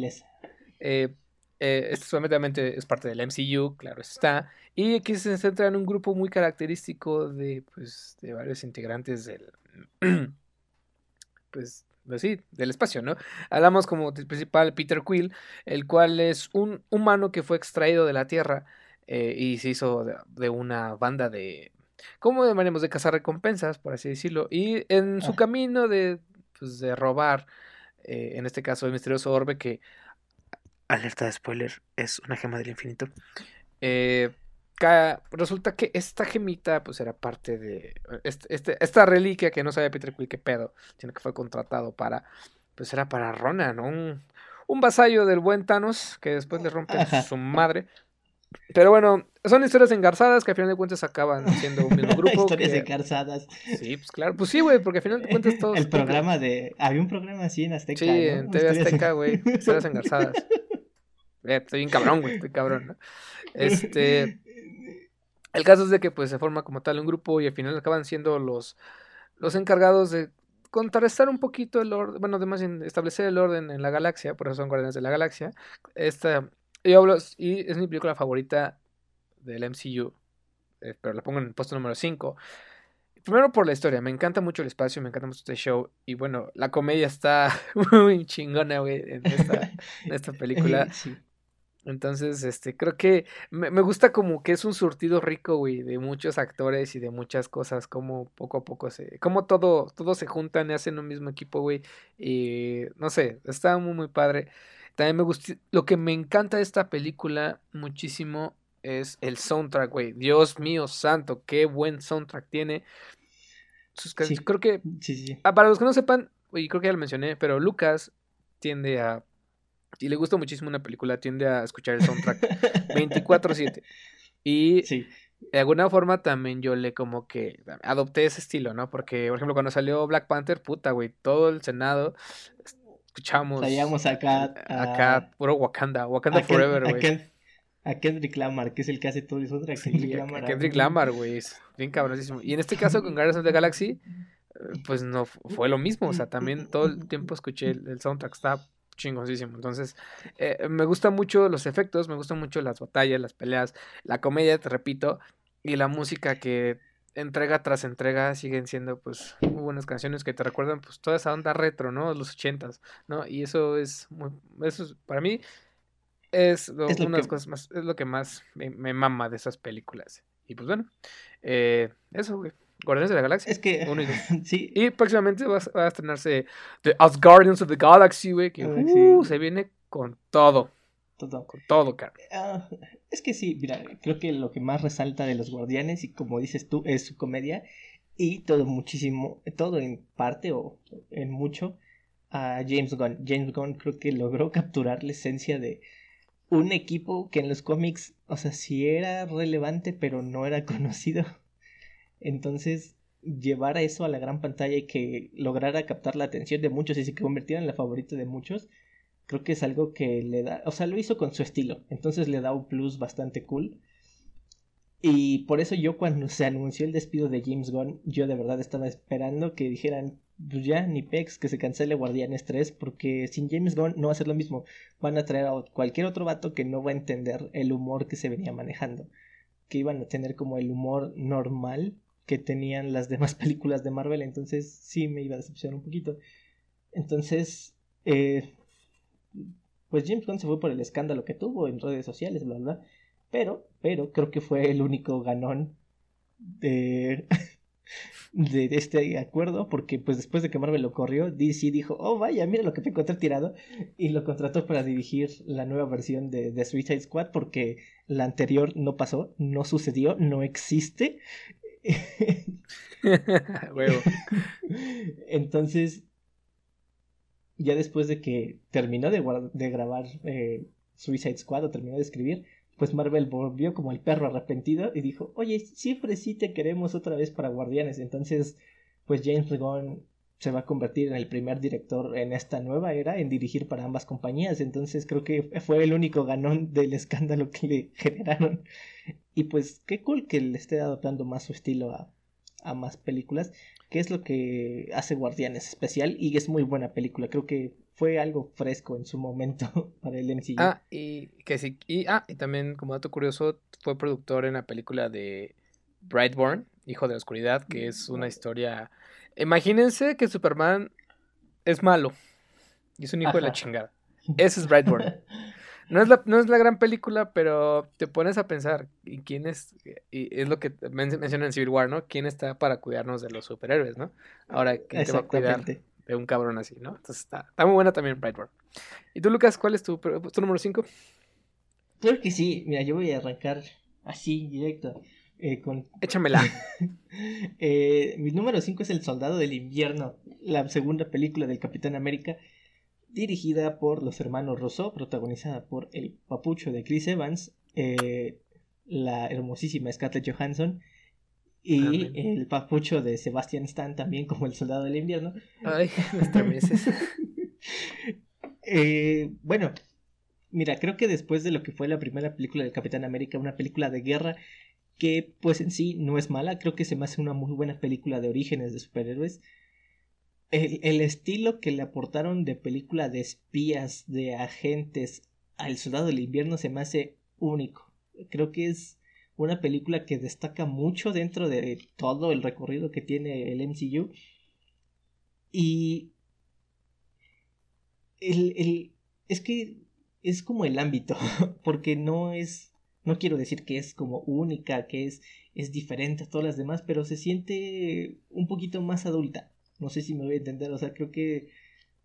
S1: Eh, eh, esto solamente es parte del MCU, claro está. Y aquí se centra en un grupo muy característico de, pues, de varios integrantes del, pues, pues, sí, del espacio, ¿no? Hablamos como principal Peter Quill, el cual es un humano que fue extraído de la Tierra eh, y se hizo de, una banda de, ¿cómo llamaremos? De cazar recompensas, por así decirlo. Y en su ah. camino de, pues, de robar, eh, en este caso el misterioso orbe que alerta de spoiler, es una gema del infinito. Eh, resulta que esta gemita, pues era parte de este, este, esta reliquia que no sabía Peter Quill qué pedo, sino que fue contratado para, pues era para Ronan, Un, un vasallo del buen Thanos que después le rompe su madre. Pero bueno, son historias engarzadas que al final de cuentas acaban siendo un mismo grupo.
S2: historias engarzadas.
S1: Sí, pues claro. Pues sí, güey, porque al final de cuentas todos.
S2: El programa de. Había un programa así en Azteca.
S1: Sí, en TV Azteca, güey. Historias engarzadas. Estoy bien cabrón, güey, estoy cabrón, ¿no? Este. El caso es de que pues se forma como tal un grupo y al final acaban siendo los, los encargados de contrarrestar un poquito el orden, bueno, además establecer el orden en la galaxia, por eso son Guardianes de la Galaxia. Esta, yo hablo, y es mi película favorita del MCU, eh, pero la pongo en el puesto número 5. Primero por la historia, me encanta mucho el espacio, me encanta mucho este show. Y bueno, la comedia está muy chingona, güey, en esta, en esta película. Entonces, este, creo que me, me, gusta como que es un surtido rico, güey, de muchos actores y de muchas cosas, como poco a poco se, como todo, todos se juntan y hacen un mismo equipo, güey, y no sé, está muy, muy padre. También me gusta, lo que me encanta de esta película muchísimo es el soundtrack, güey. Dios mío santo, qué buen soundtrack tiene. Sus Creo que, sí, sí. Ah, para los que no sepan, y creo que ya lo mencioné, pero Lucas tiende a le gusta muchísimo una película, tiende a escuchar el soundtrack 24/7. Y de alguna forma también yo le como que adopté ese estilo, ¿no? Porque, por ejemplo, cuando salió Black Panther, puta, güey, todo el Senado escuchamos...
S2: Salíamos acá...
S1: Acá, puro Wakanda, Wakanda Forever, güey.
S2: A Kendrick Lamar, que es el que hace todo el soundtrack. Kendrick
S1: Lamar. Kendrick Lamar, güey, bien cabronísimo. Y en este caso con Guardians of the Galaxy, pues no fue lo mismo, o sea, también todo el tiempo escuché el, el soundtrack, está chingosísimo. Entonces, eh, me gustan mucho los efectos, me gustan mucho las batallas, las peleas, la comedia, te repito, y la música que entrega tras entrega siguen siendo pues muy buenas canciones que te recuerdan pues toda esa onda retro, ¿no? Los ochentas, ¿no? Y eso es muy, eso es, para mí es, una de las cosas más, es lo que más me, me mama de esas películas. Y pues bueno, eh, eso, güey. Guardianes de la Galaxia.
S2: Es que.
S1: sí. Y próximamente va, a estrenarse The Guardians of the Galaxy, güey. Que uh, se viene con todo.
S2: Todo.
S1: Con todo, cara.
S2: Ah, es que sí, mira, creo que lo que más resalta de los Guardianes, y como dices tú, es su comedia. Y todo muchísimo, todo en parte o en mucho, a James Gunn. James Gunn creo que logró capturar la esencia de un equipo que en los cómics, o sea, sí era relevante, pero no era conocido. Entonces, llevar a eso a la gran pantalla y que lograra captar la atención de muchos y se convirtiera en la favorita de muchos, creo que es algo que le da, o sea, lo hizo con su estilo, entonces le da un plus bastante cool. Y por eso yo cuando se anunció el despido de James Gunn, yo de verdad estaba esperando que dijeran, pues ya, ni pex, que se cancele Guardianes 3, porque sin James Gunn no va a ser lo mismo. Van a traer a cualquier otro vato que no va a entender el humor que se venía manejando. Que iban a tener como el humor normal que tenían las demás películas de Marvel, entonces sí me iba a decepcionar un poquito. Entonces, eh, pues James Gunn se fue por el escándalo que tuvo en redes sociales, bla, bla. Pero, pero creo que fue el único ganón de, de este acuerdo, porque pues después de que Marvel lo corrió, DC dijo, oh vaya, mira lo que te encontré tirado, y lo contrató para dirigir la nueva versión de, de Suicide Squad, porque la anterior no pasó, no sucedió, no existe, Entonces, ya después de que terminó de, grabar eh, Suicide Squad o terminó de escribir, pues Marvel volvió como el perro arrepentido y dijo, oye, siempre sí te queremos otra vez para Guardianes. Entonces, pues James Gunn se va a convertir en el primer director en esta nueva era en dirigir para ambas compañías. Entonces creo que fue el único ganón del escándalo que le generaron. Y pues qué cool que le esté adaptando más su estilo a, a más películas, que es lo que hace Guardianes especial y es muy buena película. Creo que fue algo fresco en su momento para el MCU.
S1: Ah, y que sí, y, ah, y también como dato curioso, fue productor en la película de Brightborn, Hijo de la Oscuridad, que es una historia Imagínense que Superman es malo y es un hijo de la chingada. Ese es Brightburn. No es, la, no es la gran película, pero te pones a pensar, ¿y quién es? Y es lo que mencionan en Civil War, ¿no? ¿Quién está para cuidarnos de los superhéroes, no? Ahora, ¿quién te va a cuidar de un cabrón así, no? Entonces está, está muy buena también Brightburn. ¿Y tú, Lucas, cuál es tu, tu número 5?
S2: Creo que sí. Mira, yo voy a arrancar así, directo. Eh,
S1: Échamela.
S2: eh, mi número 5 es El Soldado del Invierno, la segunda película del Capitán América, dirigida por los hermanos Rousseau, protagonizada por el papucho de Chris Evans, eh, la hermosísima Scarlett Johansson y el papucho de Sebastian Stan también como el Soldado del Invierno.
S1: Ay, meses.
S2: bueno, mira, creo que después de lo que fue la primera película del Capitán América, una película de guerra que pues en sí no es mala, creo que se me hace una muy buena película de orígenes de superhéroes. El, el estilo que le aportaron de película de espías, de agentes al Soldado del Invierno se me hace único. Creo que es una película que destaca mucho dentro de todo el recorrido que tiene el MCU. Y el, el, es que es como el ámbito, porque no es, no quiero decir que es como única, que es, es diferente a todas las demás, pero se siente un poquito más adulta. No sé si me voy a entender, o sea, creo que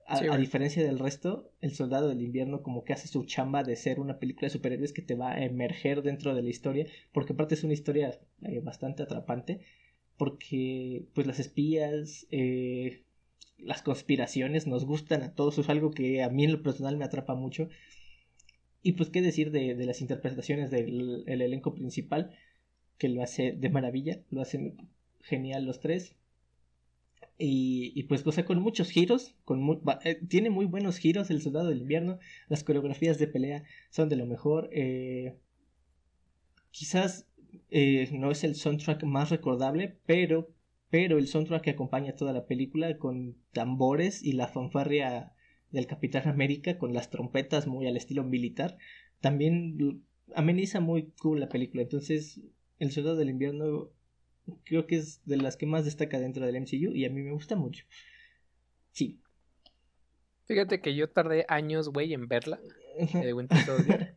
S2: a, diferencia del resto, El Soldado del Invierno como que hace su chamba de ser una película de superhéroes que te va a emerger dentro de la historia, porque aparte es una historia eh, bastante atrapante, porque pues las espías, eh, las conspiraciones nos gustan a todos, es algo que a mí en lo personal me atrapa mucho. Y pues qué decir de, de las interpretaciones del elenco principal, que lo hace de maravilla, lo hacen genial los tres. Y, y pues goza con muchos giros, con eh, tiene muy buenos giros el Soldado del Invierno, las coreografías de pelea son de lo mejor. Eh, quizás eh, no es el soundtrack más recordable, pero, pero el soundtrack que acompaña toda la película con tambores y la fanfarria del Capitán América con las trompetas muy al estilo militar, también ameniza muy cool la película. Entonces, El Soldado del Invierno creo que es de las que más destaca dentro del MCU y a mí me gusta mucho. Sí.
S1: Fíjate que yo tardé años, güey, en verla. Eh,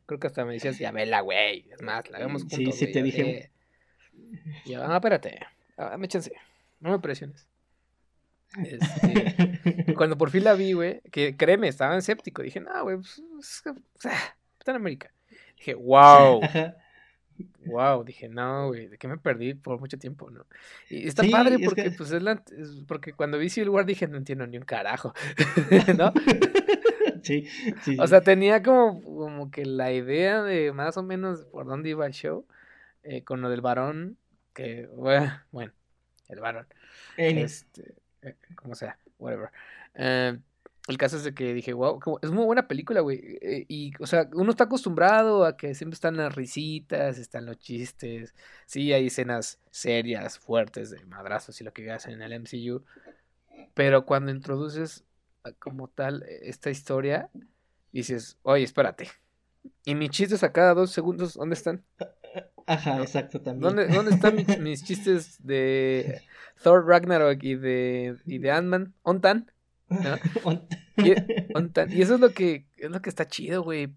S1: creo que hasta me decías, ya vela, güey. Es más, la vemos juntos. Sí, sí, te dije. Y yo, ah, espérate. Ah, me chance. No me presiones. Este, cuando por fin la vi, güey, que créeme, estaba escéptico. Dije, no, güey, pues, está en América. Dije, wow. Wow, dije, no, güey, ¿de qué me perdí por mucho tiempo, no? Y está padre porque, pues, es la, porque cuando vi Civil War dije, no entiendo ni un carajo, ¿no? Sí, sí. O sea, tenía como, como que la idea de más o menos por dónde iba el show, eh, con lo del varón, que, bueno, el varón, este, como sea, whatever. Eh, el caso es de que dije, wow, es muy buena película, güey. Eh, y, o sea, uno está acostumbrado a que siempre están las risitas, están los chistes. Sí, hay escenas serias, fuertes, de madrazos y lo que hacen en el MCU. Pero cuando introduces como tal eh, esta historia, dices, oye, espérate. ¿Y mis chistes a cada dos segundos, dónde están?
S2: Ajá, exacto, también.
S1: ¿Dónde, dónde están mis, chistes de Thor Ragnarok y de, y de Ant-Man? ¿Ontan? y, eso es lo que es lo que está chido, güey.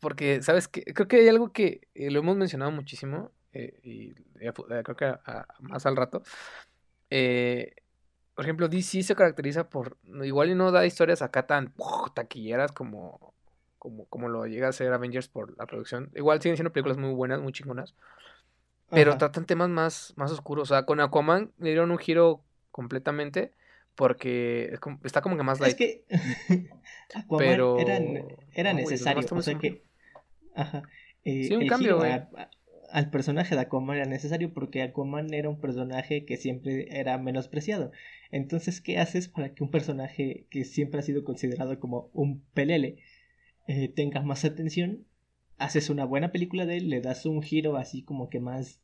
S1: Porque, ¿sabes que Creo que hay algo que eh, lo hemos mencionado muchísimo. Eh, y eh, creo que más al rato. por ejemplo, DC se caracteriza por. Igual y no da historias acá tan taquilleras como, como, como lo llega a ser Avengers por la producción. Igual siguen siendo películas muy buenas, muy chingonas. Pero tratan temas más, más oscuros. O sea, con Aquaman le dieron un giro completamente porque está como que más light. Es que
S2: pero era, necesario. o sea que, ajá, eh, sí, un cambio, al personaje de Aquaman era necesario porque Aquaman era un personaje que siempre era menospreciado. Entonces, ¿qué haces para que un personaje que siempre ha sido considerado como un pelele eh, tenga más atención? Haces una buena película de él, le das un giro así como que más,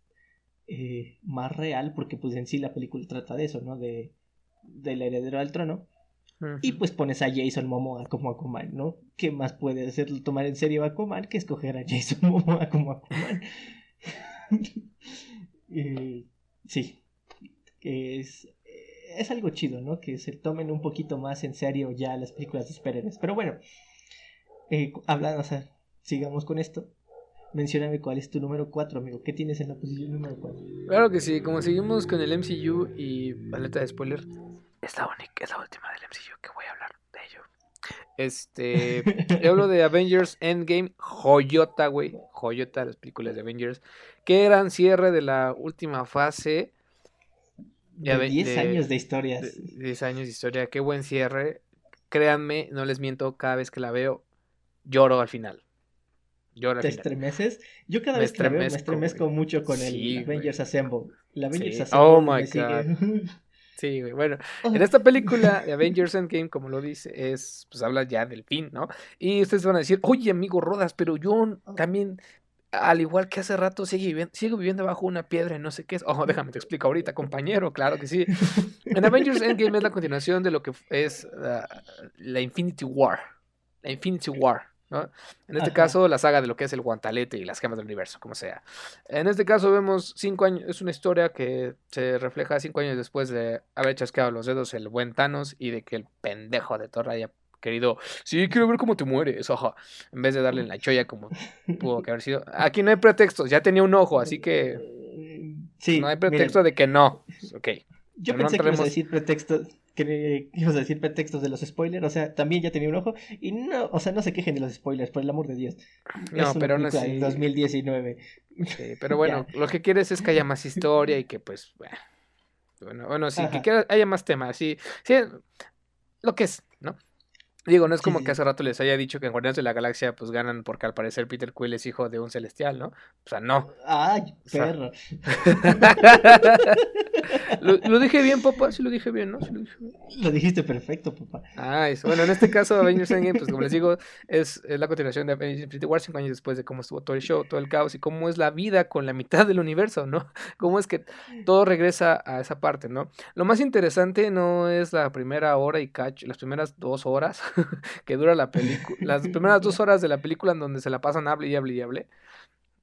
S2: eh, más real, porque pues en sí la película trata de eso, ¿no? De, del heredero al trono. Y pues pones a Jason Momoa como Aquaman, ¿no? ¿Qué más puede hacer tomar en serio a Aquaman que escoger a Jason Momoa como Aquaman? sí, es, es algo chido, ¿no? Que se tomen un poquito más en serio ya las películas de superhéroes. Pero bueno, eh, hablando, o sea, sigamos con esto. Mencióname cuál es tu número 4, amigo. ¿Qué tienes en la posición número 4?
S1: Claro que sí, como seguimos con el MCU y paleta de spoiler, es la única, es la última del MCU que voy a hablar de ello. Este, yo hablo de Avengers Endgame, joyota, güey, joyota las películas de Avengers, que eran cierre de la última fase.
S2: De 10 años de historias.
S1: 10 años de historia, qué buen cierre. Créanme, no les miento, cada vez que la veo, lloro al final.
S2: Lloro al ¿Te estremeces? Yo cada vez que veo me estremezco mucho con el Avengers Assemble. El Avengers Assemble oh my God.
S1: Sí, güey. Bueno, en esta película de Avengers Endgame, como lo dice, es, pues habla ya del fin, ¿no? Y ustedes van a decir, oye, amigo Rodas, pero yo también al igual que hace rato, sigue viviendo, sigue viviendo bajo una piedra y no sé qué es. Ojo, déjame te explico ahorita, compañero, claro que sí. En Avengers Endgame es la continuación de lo que es uh, la Infinity War. La Infinity War. ¿No? En este caso, la saga de lo que es el guantalete y las gemas del universo, como sea. En este caso, vemos cinco años, es una historia que se refleja cinco años después de haber chasqueado los dedos el buen Thanos y de que el pendejo de Thor haya querido, sí, quiero ver cómo te mueres, ojo, en vez de darle en la choya como pudo que haber sido. Aquí no hay pretextos, ya tenía un ojo, así que sí, no hay pretexto de que no. Ok.
S2: Yo pensé que ibas a decir pretextos, que ibas a decir pretextos de los spoilers, o sea, también ya tenía un ojo y no, o sea, no se quejen de los spoilers, por el amor de Dios.
S1: No, pero no
S2: así. 2019.
S1: Sí, pero bueno, lo que quieres es que haya más historia y que pues bueno, bueno, sí, que haya más temas, sí, sí, lo que es, ¿no? Digo, no es como que hace rato les haya dicho que en Guardianes de la Galaxia pues ganan porque al parecer Peter Quill es hijo de un celestial, ¿no? O sea, no.
S2: Ay, perro.
S1: ¿Lo, dije bien, papá, sí lo dije bien, ¿no? lo,
S2: dijiste perfecto, papá.
S1: Ah, eso. Bueno, en este caso, Avengers Endgame, pues como les digo, es, la continuación de Avengers Infinity War cinco años después de cómo estuvo todo el show, todo el caos y cómo es la vida con la mitad del universo, ¿no? Cómo es que todo regresa a esa parte, ¿no? Lo más interesante no es la primera hora y cacho, las primeras dos horas que dura la película, las primeras dos horas de la película en donde se la pasan hable y hable y hable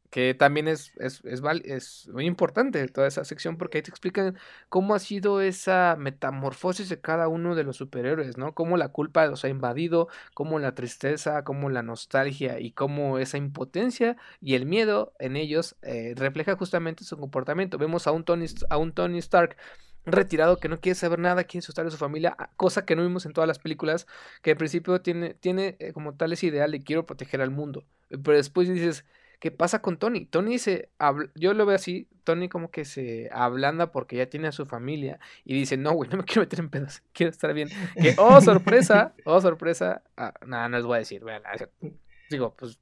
S1: que también es, es, es, muy importante toda esa sección porque ahí te explican cómo ha sido esa metamorfosis de cada uno de los superhéroes, ¿no? Cómo la culpa los ha invadido, cómo la tristeza, cómo la nostalgia y cómo esa impotencia y el miedo en ellos eh, refleja justamente su comportamiento. Vemos a un Tony, a un Tony Stark retirado que no quiere saber nada, quiere asustar a su familia, cosa que no vimos en todas las películas, que al principio tiene, tiene eh, como tal ese ideal de quiero proteger al mundo, pero después dices ¿Qué pasa con Tony? Tony se, yo lo veo así, Tony como que se ablanda porque ya tiene a su familia y dice, no, güey, no me quiero meter en pedos, quiero estar bien. Que, oh, sorpresa, oh, sorpresa, ah, nada, no les voy a decir, digo, pues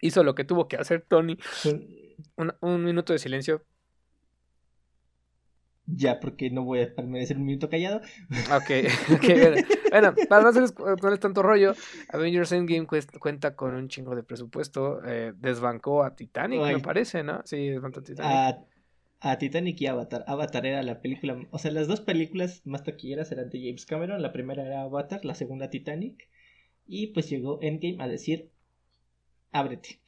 S1: hizo lo que tuvo que hacer Tony. un minuto de silencio
S2: ya, porque no voy a permanecer un minuto callado.
S1: Ok, okay bueno. para no hacerles tanto rollo, Avengers Endgame cuenta con un chingo de presupuesto. Eh, desbancó a Titanic, me parece, ¿no? Sí, desbancó a
S2: Titanic. A, Titanic y Avatar. Avatar era la película. O sea, las dos películas más taquilleras eran de James Cameron. La primera era Avatar, la segunda Titanic. Y pues llegó Endgame a decir: ábrete.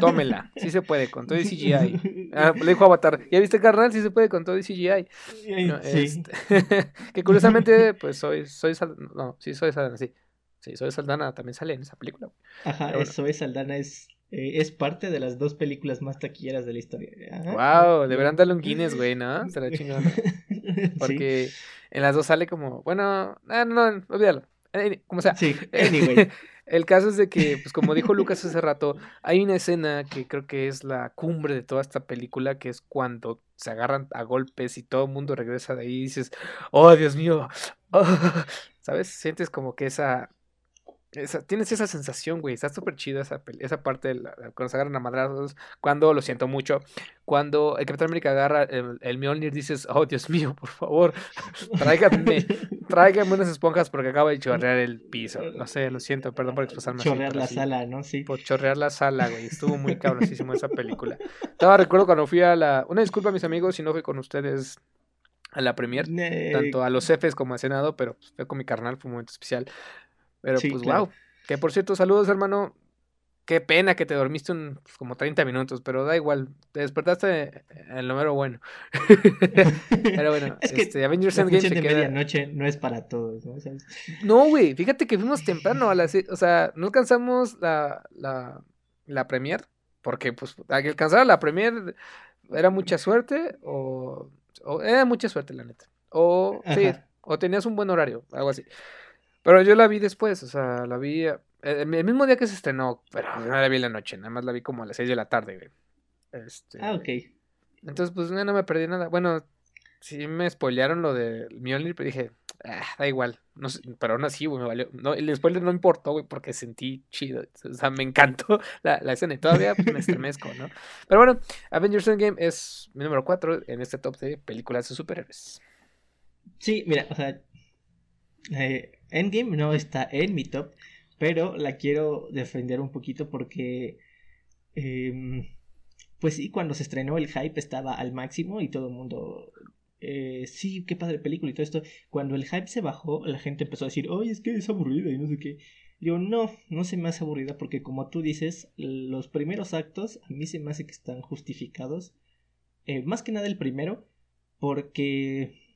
S1: Tómela, sí se puede, con todo el CGI. Ah, le dijo Avatar, ¿ya viste carnal? Sí se puede con todo el CGI. Este, que curiosamente, pues soy, soy no, sí soy Saldana, sí. Sí, Soy Saldana también sale en esa película.
S2: Ajá, bueno. Soy Saldana es, eh, es parte de las dos películas más taquilleras de la historia.
S1: Wow, deberán darle un Guinness, güey, ¿no? Será chingón. Porque en las dos sale como, bueno, no, no, olvídalo. Como sea.
S2: Sí, anyway.
S1: El caso es de que, pues como dijo Lucas hace rato, hay una escena que creo que es la cumbre de toda esta película, que es cuando se agarran a golpes y todo el mundo regresa de ahí y dices, oh Dios mío, ¿sabes? Sientes como que esa tienes esa sensación, güey. Está súper chida esa, esa parte de cuando se agarran a madrazos. Cuando, lo siento mucho, cuando el Capitán América agarra el, el Mjolnir, dices, oh Dios mío, por favor, tráigame, tráigame unas esponjas porque acaba de chorrear el piso. No sé, lo siento, perdón por expresarme
S2: Chorrear la sala, ¿no? Sí.
S1: Por chorrear la sala, güey. Estuvo muy cabrosísimo esa película. Estaba, recuerdo cuando fui a la. Una disculpa, mis amigos, si no fui con ustedes a la premier, tanto a los jefes como a Senado, pero pues, fue con mi carnal, fue un momento especial. Pero pues wow. Que por cierto, saludos hermano. Qué pena que te dormiste un, pues, como 30 minutos, pero da igual. Te despertaste en el número bueno. pero bueno,
S2: es que este, Avengers Endgame se de medianoche no es para todos, ¿no?
S1: No, güey, fíjate que fuimos temprano a las... O sea, no alcanzamos la, la, la premier, porque pues alcanzar la premier era mucha suerte o, o era mucha suerte, la neta. O, sí, o tenías un buen horario, algo así. Pero yo la vi después, o sea, la vi eh, el, mismo día que se estrenó, pero no la vi en la noche, nada más la vi como a las 6 de la tarde, güey. Este,
S2: ah, ok.
S1: Entonces, pues no, me perdí nada. Bueno, sí me spoilearon lo de Mjolnir, pero dije, ah, da igual. No pero aún así, güey, me valió. No, el spoiler no importó, güey, porque sentí chido. O sea, me encantó la, la escena y todavía me estremezco, ¿no? Pero bueno, Avengers Endgame es mi número 4 en este top de películas de superhéroes.
S2: Sí, mira, o sea, eh, Endgame no está en mi top, pero la quiero defender un poquito porque Em, pues sí, cuando se estrenó el hype estaba al máximo y todo el mundo eh, sí, qué padre película y todo esto. Cuando el hype se bajó, la gente empezó a decir, oye, es que es aburrida y no sé qué. Yo no, no se me hace aburrida porque como tú dices, los primeros actos a mí se me hace que están justificados. Eh, más que nada el primero, porque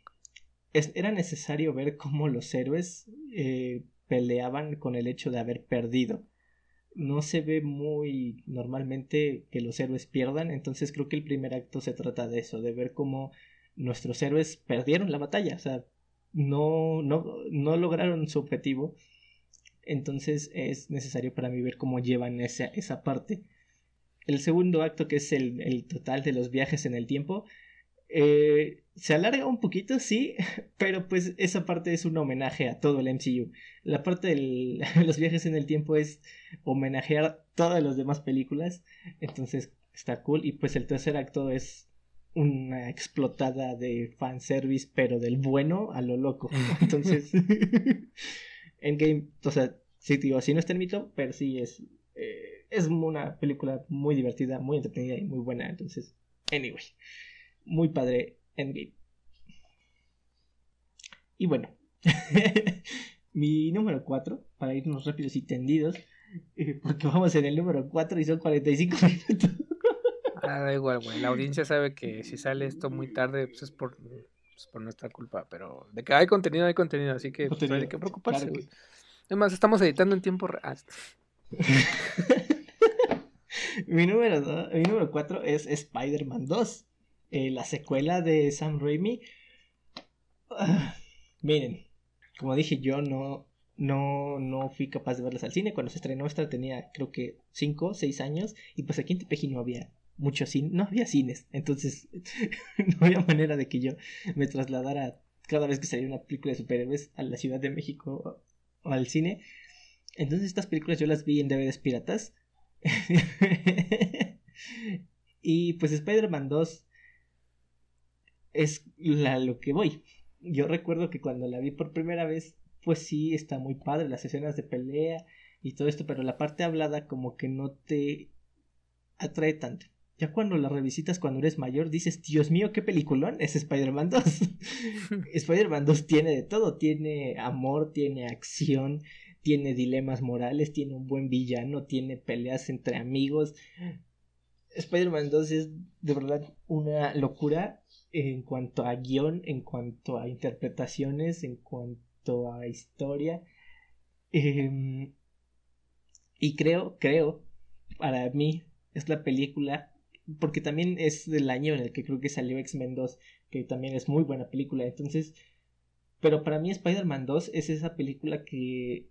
S2: era necesario ver cómo los héroes eh, peleaban con el hecho de haber perdido. No se ve muy normalmente que los héroes pierdan, entonces creo que el primer acto se trata de eso, de ver cómo nuestros héroes perdieron la batalla, o sea, no, no, no lograron su objetivo. Entonces es necesario para mí ver cómo llevan esa, esa parte. El segundo acto, que es el, el total de los viajes en el tiempo, eh, se alarga un poquito, sí, pero pues esa parte es un homenaje a todo el MCU. La parte de los viajes en el tiempo es homenajear todas las demás películas, entonces está cool. Y pues el tercer acto es una explotada de fanservice, pero del bueno a lo loco. Entonces, Endgame, o sea, sí, digo, así no está el mito, pero sí es, eh, es una película muy divertida, muy entretenida y muy buena. Entonces, anyway, muy padre Endgame. Y bueno, mi número 4, para irnos rápidos y tendidos, eh, porque vamos en el número 4 y son 45 minutos.
S1: Ah, da igual, güey. La audiencia sabe que si sale esto muy tarde, pues es por, pues por nuestra culpa. Pero de que hay contenido, hay contenido. Así que pues, no hay que preocuparse, güey. Además, estamos editando en tiempo real.
S2: mi número mi número 4 es Spider-Man 2. Eh, la secuela de Sam Raimi. Ah, miren, como dije, yo no, no, no fui capaz de verlas al cine. Cuando se estrenó esta tenía creo que 5 o 6 años. Y pues aquí en Tepeji no había mucho cine, no había cines, entonces no había manera de que yo me trasladara cada vez que salía una película de superhéroes a la Ciudad de México o al cine. Entonces estas películas yo las vi en DVDs piratas. y pues Spider-Man 2 es la, lo que voy. Yo recuerdo que cuando la vi por primera vez, pues sí, está muy padre las escenas de pelea y todo esto, pero la parte hablada como que no te atrae tanto. Ya cuando la revisitas cuando eres mayor, dices, Dios mío, qué peliculón es Spider-Man 2. Spider-Man 2 tiene de todo, tiene amor, tiene acción, tiene dilemas morales, tiene un buen villano, tiene peleas entre amigos. Spider-Man 2 es de verdad una locura en cuanto a guion, en cuanto a interpretaciones, en cuanto a historia. Em, y creo, creo, para mí es la película porque también es del año en el que creo que salió X-Men 2, que también es muy buena película. Entonces, pero para mí Spider-Man 2 es esa película que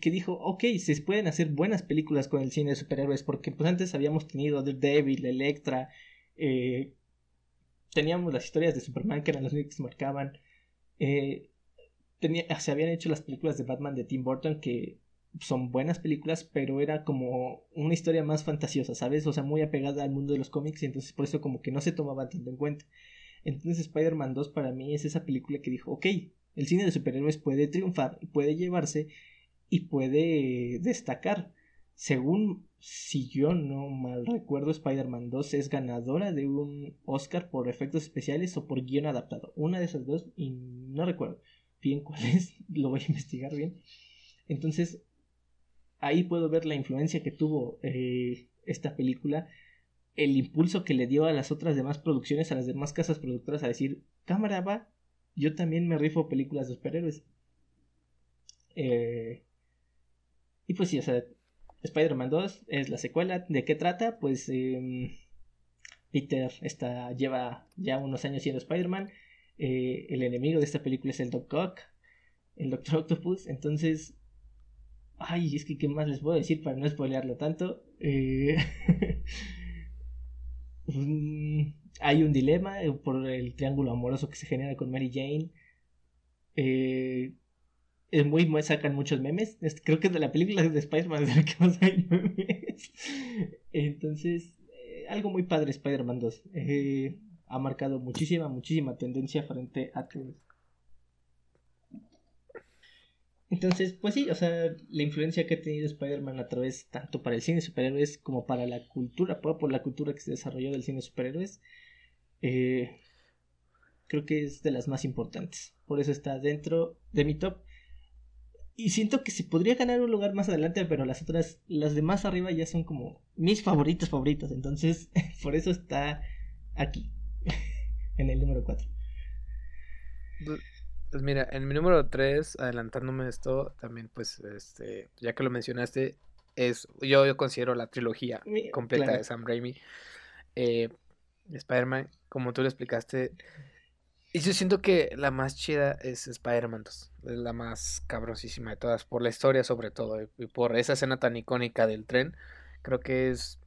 S2: que dijo, ok, se pueden hacer buenas películas con el cine de superhéroes, porque pues antes habíamos tenido Daredevil, Electra, eh, teníamos las historias de Superman que eran las únicas que marcaban, eh, se habían hecho las películas de Batman de Tim Burton que son buenas películas, pero era como una historia más fantasiosa, ¿sabes? O sea, muy apegada al mundo de los cómics y entonces por eso como que no se tomaba tanto en cuenta. Entonces Spider-Man 2 para mí es esa película que dijo, ok, el cine de superhéroes puede triunfar, puede llevarse y puede destacar. Según, si yo no mal recuerdo, Spider-Man 2 es ganadora de un Oscar por efectos especiales o por guion adaptado. Una de esas dos y no recuerdo bien cuál es, lo voy a investigar bien. Entonces, ahí puedo ver la influencia que tuvo eh, esta película, el impulso que le dio a las otras demás producciones, a las demás casas productoras a decir, cámara va, yo también me rifo películas de superhéroes. Eh, y pues sí, o sea, Spider-Man 2 es la secuela. ¿De qué trata? Pues em, Peter está, lleva ya unos años siendo Spider-Man. Eh, el enemigo de esta película es el Doc Ock, el Doctor Octopus. Entonces, Ay, es que qué más les puedo decir para no spoilearlo tanto. Eh, hay un dilema por el triángulo amoroso que se genera con Mary Jane. Eh, es muy, sacan muchos memes. Creo que es de la película de Spider-Man de la que más hay memes. Entonces, algo muy padre Spider-Man 2. ha marcado muchísima, muchísima tendencia frente a todos. Entonces, pues sí, o sea, la influencia que ha tenido Spider-Man a través tanto para el cine de superhéroes como para la cultura, por la cultura que se desarrolló del cine de superhéroes, eh, creo que es de las más importantes. Por eso está dentro de mi top. Y siento que se podría ganar un lugar más adelante, pero las otras, las de más arriba ya son como mis favoritos favoritos. Entonces, por eso está aquí, en el número 4.
S1: Pues mira, en mi número 3, adelantándome esto, también pues, este, ya que lo mencionaste, es, yo, yo considero la trilogía completa de Sam Raimi. Eh, Spider-Man, como tú lo explicaste, y yo siento que la más chida es Spider-Man 2, es la más cabrosísima de todas, por la historia sobre todo, y por esa escena tan icónica del tren, creo que es,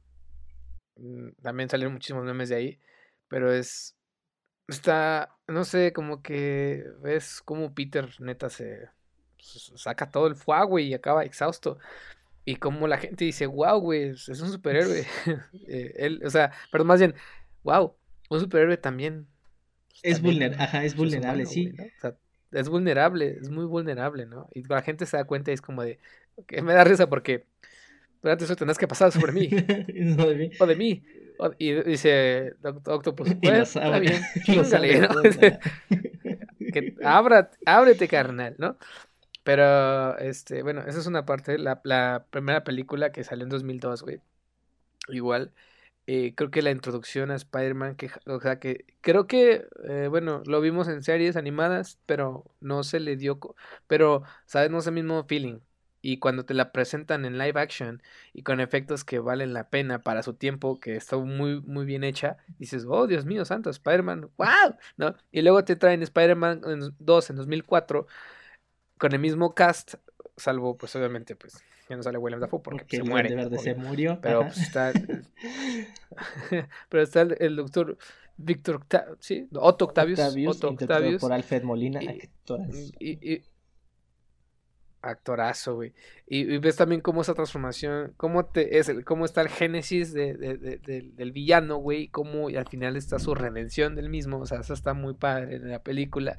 S1: mm, también salieron muchísimos memes de ahí, pero es Está, no sé, como que ves como Peter neta se saca todo el fuego y acaba exhausto. Y como la gente dice, wow, güey, es un superhéroe. Eh, él, o sea, pero más bien, wow, un superhéroe también.
S2: Pues, es, vulnerable, ajá, es vulnerable, sí.
S1: O sea, es vulnerable, es muy vulnerable, ¿no? Y la gente se da cuenta y es como de, que me da risa porque durante eso tendrás que pasar sobre mí. O de mí. Y dice Octopus, pues, está bien, que ábrete, carnal, ¿no? Pero, este, bueno, esa es una parte. La, la primera película que salió en 2002, güey. Igual, eh, creo que la introducción a Spider-Man, que, o sea, que creo que, eh, bueno, lo vimos en series animadas, pero no se le dio, pero, ¿sabes? No es el mismo feeling y cuando te la presentan en live action y con efectos que valen la pena para su tiempo, que está muy, muy bien hecha, dices, oh Dios mío, santo, Spider-Man, wow, ¿no? Y luego te traen Spider-Man 2 en 2004 con el mismo cast, salvo, pues obviamente, pues ya no sale William Dafoe porque, se muere.
S2: Se murió.
S1: Pero pues, está. pero está el, doctor Víctor sí, Otto Octavius. Otto Octavius.
S2: Por Alfred Molina,
S1: y, Actorazo, güey. Y, ves también cómo esa transformación, cómo te es el, cómo está el génesis de, del villano, güey, cómo y al final está su redención del mismo. O sea, eso está muy padre en la película.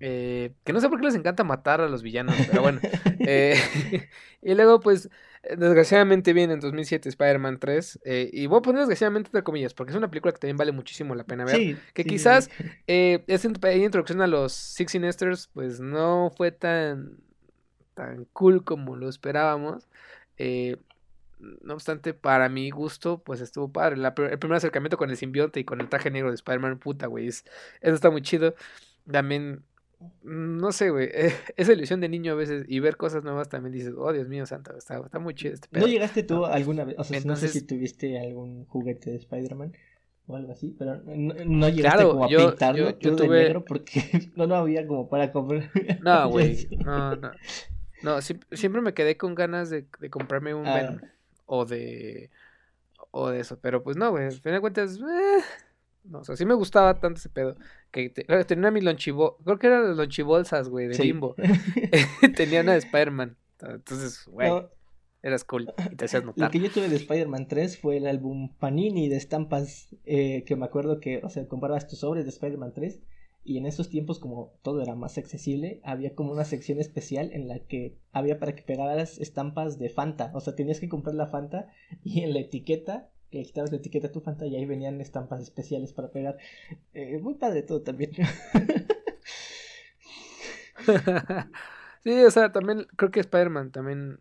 S1: Eh, que no sé por qué les encanta matar a los villanos, pero bueno. Eh, y luego, pues, desgraciadamente viene en 2007 Spider-Man 3. Eh, y voy a poner desgraciadamente entre comillas, porque es una película que también vale muchísimo la pena ver. que quizás esa introducción a los Six Sinesters, pues no fue tan tan cool como lo esperábamos. Eh, no obstante, para mi gusto, pues estuvo padre. el primer acercamiento con el simbionte y con el traje negro de Spider-Man, puta, güey. eso está muy chido. También, no sé, güey. esa ilusión de niño a veces y ver cosas nuevas también dices, oh Dios mío, santo, está, está muy chido este
S2: pedo. ¿No llegaste tú alguna vez? O sea, no sé si tuviste algún juguete de Spider-Man o algo así, pero no, llegaste como a pintarlo yo, de negro porque no, no había como para comprar.
S1: No, güey, no, no. No, siempre me quedé con ganas de, comprarme un ah. o de o de eso, pero pues no, güey, al final de cuentas, eh, no, o sea, sí me gustaba tanto ese pedo, que tenía mis lonchibolsas, creo que eran las lonchibolsas, güey, de Limbo, tenía una de Spider-Man, entonces, güey, eras cool y te hacías notar.
S2: Lo que yo tuve de Spider-Man 3 fue el álbum Panini de estampas, eh, que me acuerdo que, o sea, comprabas tus sobres de Spider-Man 3 y en esos tiempos, como todo era más accesible, había como una sección especial en la que había para que pegaras estampas de Fanta. O sea, tenías que comprar la Fanta y en la etiqueta, le quitabas la etiqueta a tu Fanta y ahí venían estampas especiales para pegar. Eh, muy padre todo también.
S1: sí, o sea, también creo que Spider-Man también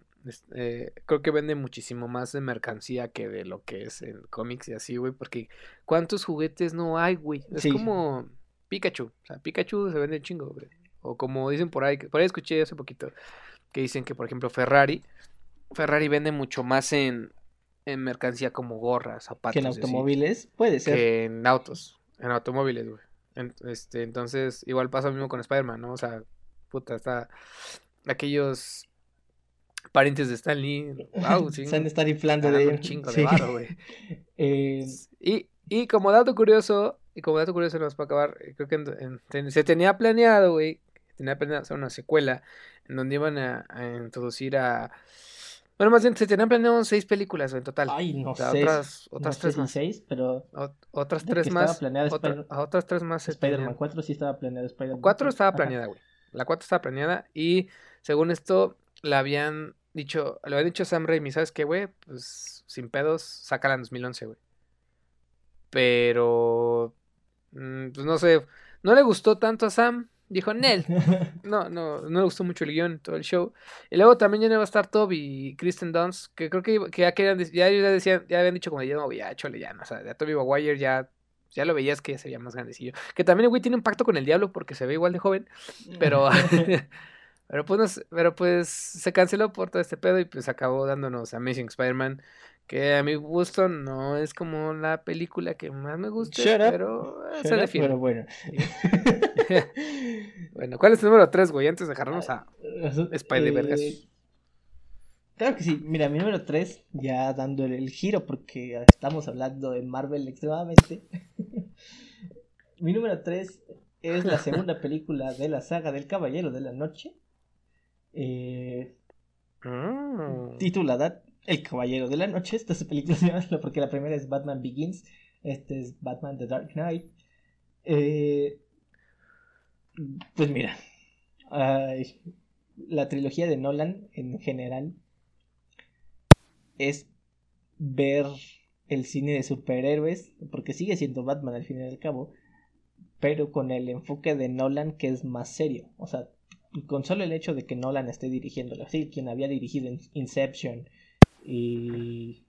S1: eh, creo que vende muchísimo más de mercancía que de lo que es en cómics y así, güey, porque ¿cuántos juguetes no hay, güey? Es como Pikachu. O sea, Pikachu se vende chingo, güey. O como dicen por ahí, por ahí escuché hace poquito, que dicen que, por ejemplo, Ferrari, Ferrari vende mucho más en, en mercancía como gorras, zapatos.
S2: Que en automóviles, puede ser.
S1: Que en autos, en automóviles, güey. este, entonces, igual pasa lo mismo con Spider-Man, ¿no? O sea, puta, está aquellos parientes de Stanley. Wow,
S2: sí. Se han inflando de
S1: un chingo de barro, güey. Eh, y, y como dato curioso, y como dato curioso, nos va a acabar, eh, creo que se tenía planeado, güey, tenía planeado hacer una secuela en donde iban a, introducir a... Bueno, más bien, se tenían planeado seis películas en total.
S2: Ay, no sé.
S1: Otras, otras tres más.
S2: seis, pero...
S1: otras tres más. otras tres más.
S2: Spider-Man 4 sí estaba planeada. Spider-Man
S1: Cuatro estaba planeada, güey. La cuatro estaba planeada y según esto, le habían dicho, le había dicho a Sam Raimi, ¿sabes qué, güey? Pues sin pedos, sácala en 2011, güey. Pero, mm, pues no sé, no le gustó tanto a Sam. Dijo, Nel. No, no, no le gustó mucho el guion, todo el show. Y luego también ya no iba a estar Toby y Kristen Dunst, que creo que, que ya querían, ya, ya, decían, ya habían dicho como, ya no, ya, chole, ya, no, o sea, ya Toby Maguire ya, ya lo veías que ya se veía más grandecillo. Que también el güey tiene un pacto con el diablo porque se ve igual de joven, pero... Pero pues, pero pues se canceló por todo este pedo y pues acabó dándonos Amazing Spider-Man, que a mi gusto no es como la película que más me gusta, pero se defiende. Pero bueno. bueno, ¿cuál es el número 3, güey? Antes de dejarnos a Spider-Vergas. Eh,
S2: claro que sí. Mira, mi número 3, ya dándole el giro porque estamos hablando de Marvel extremadamente. mi número 3 es la segunda película de la saga del Caballero de la Noche. Eh, mm. Titulada El Caballero de la Noche. Esta es película porque la primera es Batman Begins. Este es Batman The Dark Knight. Eh, pues mira, la trilogía de Nolan en general es ver el cine de superhéroes, porque sigue siendo Batman al fin y al cabo, pero con el enfoque de Nolan que es más serio. O sea, con solo el hecho de que Nolan esté dirigiéndolo así, quien había dirigido Inception y,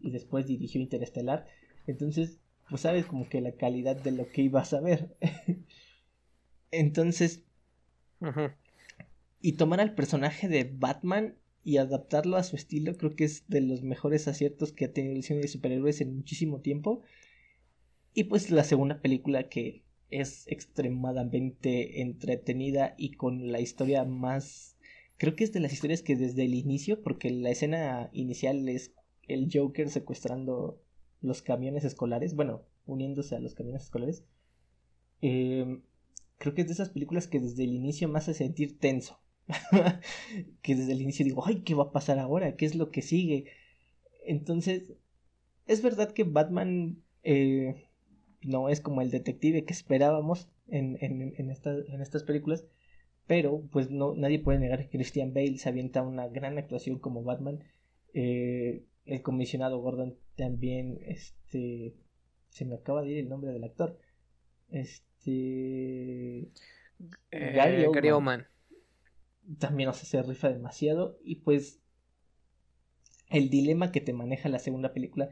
S2: y después dirigió Interestelar, entonces, pues sabes como que la calidad de lo que ibas a ver. entonces, y tomar al personaje de Batman y adaptarlo a su estilo, creo que es de los mejores aciertos que ha tenido el cine de superhéroes en muchísimo tiempo. Y pues la segunda película que es extremadamente entretenida y con la historia más... Creo que es de las historias que desde el inicio, porque la escena inicial es el Joker secuestrando los camiones escolares, bueno, uniéndose a los camiones escolares. Eh, creo que es de esas películas que desde el inicio me hace sentir tenso. que desde el inicio digo, ay, ¿qué va a pasar ahora? ¿Qué es lo que sigue? Entonces, es verdad que Batman eh, no es como el detective que esperábamos en, en, en estas películas, pero pues no, nadie puede negar que Christian Bale se avienta una gran actuación como Batman. Eh, el comisionado Gordon también, este, se me acaba de ir el nombre del actor. Este...
S1: Eh, Gary, Oman.
S2: También, o sea, se rifa demasiado. Y pues el dilema que te maneja la segunda película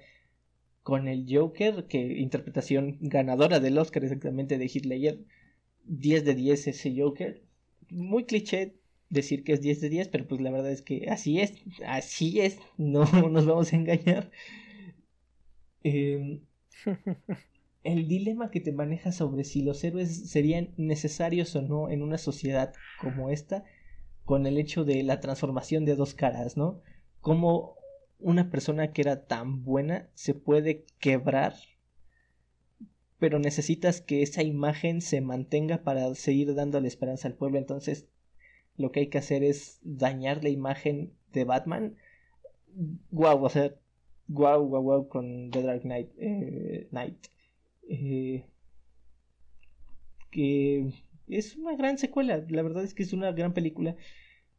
S2: con el Joker, que interpretación ganadora del Oscar exactamente de Hitler 10 de 10 ese Joker. Muy cliché decir que es 10 de 10, pero pues la verdad es que así es, así es, no nos vamos a engañar. Eh, el dilema que te maneja sobre si los héroes serían necesarios o no en una sociedad como esta, con el hecho de la transformación de dos caras, ¿no? Como una persona que era tan buena se puede quebrar, pero necesitas que esa imagen se mantenga para seguir dando la esperanza al pueblo. Entonces, lo que hay que hacer es dañar la imagen de Batman. Wow, o sea, wow, wow, wow con The Dark Knight. Eh, Knight. Eh, que es una gran secuela. La verdad es que es una gran película.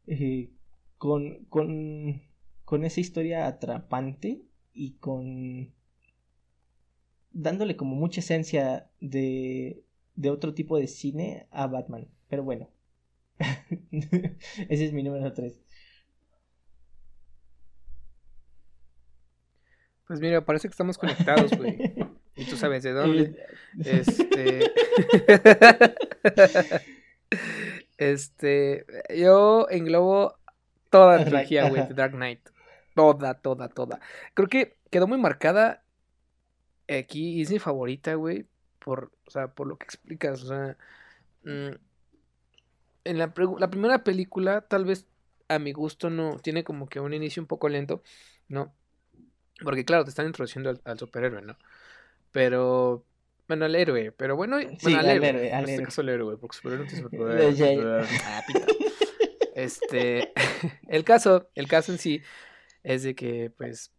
S2: Eh, con, con con esa historia atrapante y con dándole como mucha esencia de, de otro tipo de cine a Batman. Pero bueno, ese es mi número 3.
S1: Pues mira, parece que estamos conectados, güey. Y tú sabes de dónde. este. este. Yo englobo toda la trilogía, güey, de Dark Knight. Toda, toda, toda. Creo que quedó muy marcada aquí es mi favorita, güey, por, o sea, por lo que explicas, o sea, mm, en la, la, primera película, tal vez a mi gusto no, tiene como que un inicio un poco lento, ¿no? Porque claro, te están introduciendo al, superhéroe, ¿no? Pero, bueno, al héroe, pero bueno, bueno al, héroe, en este caso al héroe, porque superhéroe no tiene ah, Este, el caso, el caso en sí es de que pues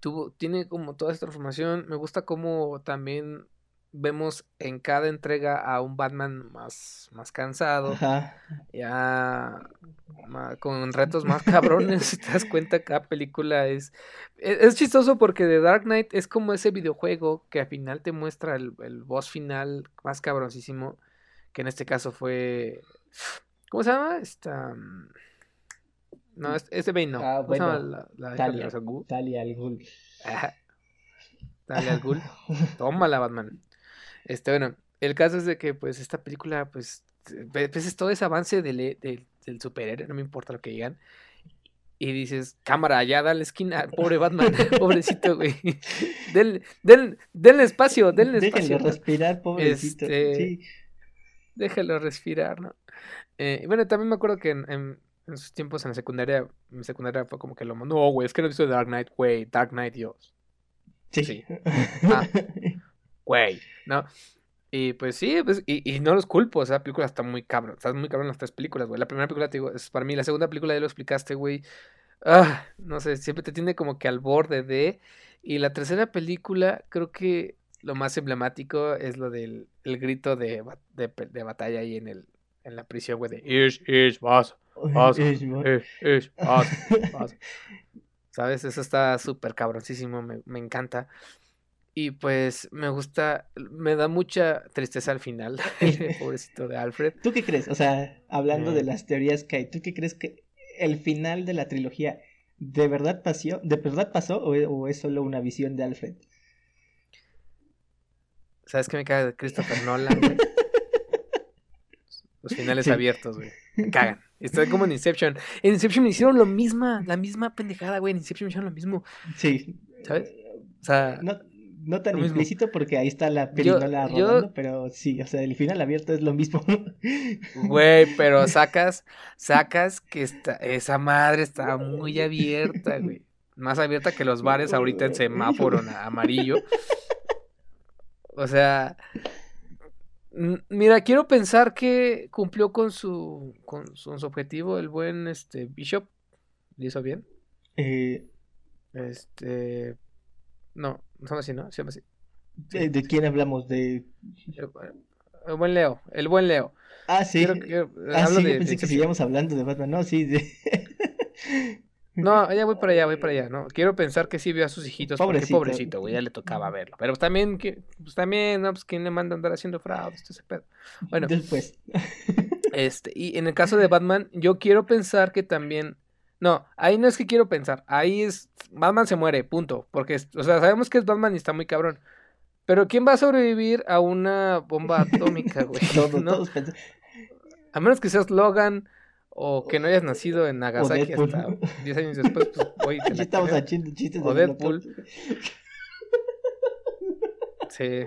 S1: tuvo, tiene como toda esta transformación, me gusta como también vemos en cada entrega a un Batman más, más cansado, ya con retos más cabrones, si te das cuenta, cada película es, e, es, chistoso porque The Dark Knight es como ese videojuego que al final te muestra el, el boss final más cabroncísimo, que en este caso fue, ¿cómo se llama? Esta... No, este Bane no. Ah, bueno, la, la
S2: Talia, Talia al Ghul.
S1: Talia al Ghul. Tómala, Batman. Este, bueno, el caso es de que, pues, esta película, pues, pues es todo ese avance del, del, superhéroe, no me importa lo que digan. Y dices, cámara, ya dale esquina, pobre Batman, pobrecito, güey. Del, del, del espacio, del espacio.
S2: Déjenlo respirar, pobrecito. Este, sí.
S1: Déjalo respirar, ¿no? Eh, bueno, también me acuerdo que en, en, sus tiempos en la secundaria, en secundaria fue como que lo no, güey, es que no visto Dark Knight, güey, Dark Knight, Dios. Sí. sí. Ah, güey, ¿no? Y pues sí, pues, y, y, no los culpo, o sea, la película está muy cabrón, está muy cabrón las tres películas, güey. La primera película, te digo, es para mí, la segunda película ya lo explicaste, güey. Ah, no sé, siempre te tiene como que al borde de... Y la tercera película, creo que lo más emblemático es lo del el grito de, de, de, batalla ahí en el en la prisión, güey, de Ish, Ish, vas, vas, vas. ¿Sabes? Eso está súper cabroncísimo, me, me encanta. Y pues me gusta, me da mucha tristeza al final, pobrecito de Alfred.
S2: ¿Tú qué crees? O sea, hablando de eh. las teorías que hay, ¿tú qué crees que el final de la trilogía de verdad pasó, de verdad pasó o, es solo una visión de Alfred?
S1: ¿Sabes qué me caga de Christopher Nolan, güey? Los finales abiertos, güey. Me cagan. Estoy como en Inception. En Inception me hicieron lo misma, la misma pendejada, güey. En Inception me hicieron lo mismo.
S2: Sí.
S1: ¿Sabes? O sea,
S2: no, no tan implícito porque ahí está la película rodando, pero sí, o sea, el final abierto es lo mismo.
S1: Güey, pero sacas, sacas que está, esa madre está muy abierta, güey. Más abierta que los bares ahorita en semáforo amarillo. O sea, mira, quiero pensar que cumplió con su, con su, objetivo el buen este Bishop. ¿Le hizo bien?
S2: Eh...
S1: Este, no, son así, ¿no? Se llama así.
S2: ¿De, quién hablamos? De...
S1: El, buen Leo, el buen Leo.
S2: Ah, sí. ah, sí, de, pensé que seguíamos hablando de Batman. No, sí.
S1: No, ya voy para allá, voy para allá, ¿no? Quiero pensar que sí vio a sus hijitos, pobrecito. porque pobrecito, güey, ya le tocaba verlo. Pero también, pues también, ¿no? Pues quién le manda a andar haciendo fraude, este ese pedo. Bueno.
S2: Después.
S1: este, y en el caso de Batman, yo quiero pensar que también no, ahí no es que quiero pensar. Ahí es. Batman se muere, punto. Porque, o sea, sabemos que es Batman y está muy cabrón. Pero ¿quién va a sobrevivir a una bomba atómica, güey? todos, A menos que seas Logan o que no hayas nacido en Nagasaki hasta 10 años después, pues voy
S2: Ya estamos haciendo chistes
S1: O Deadpool. sí.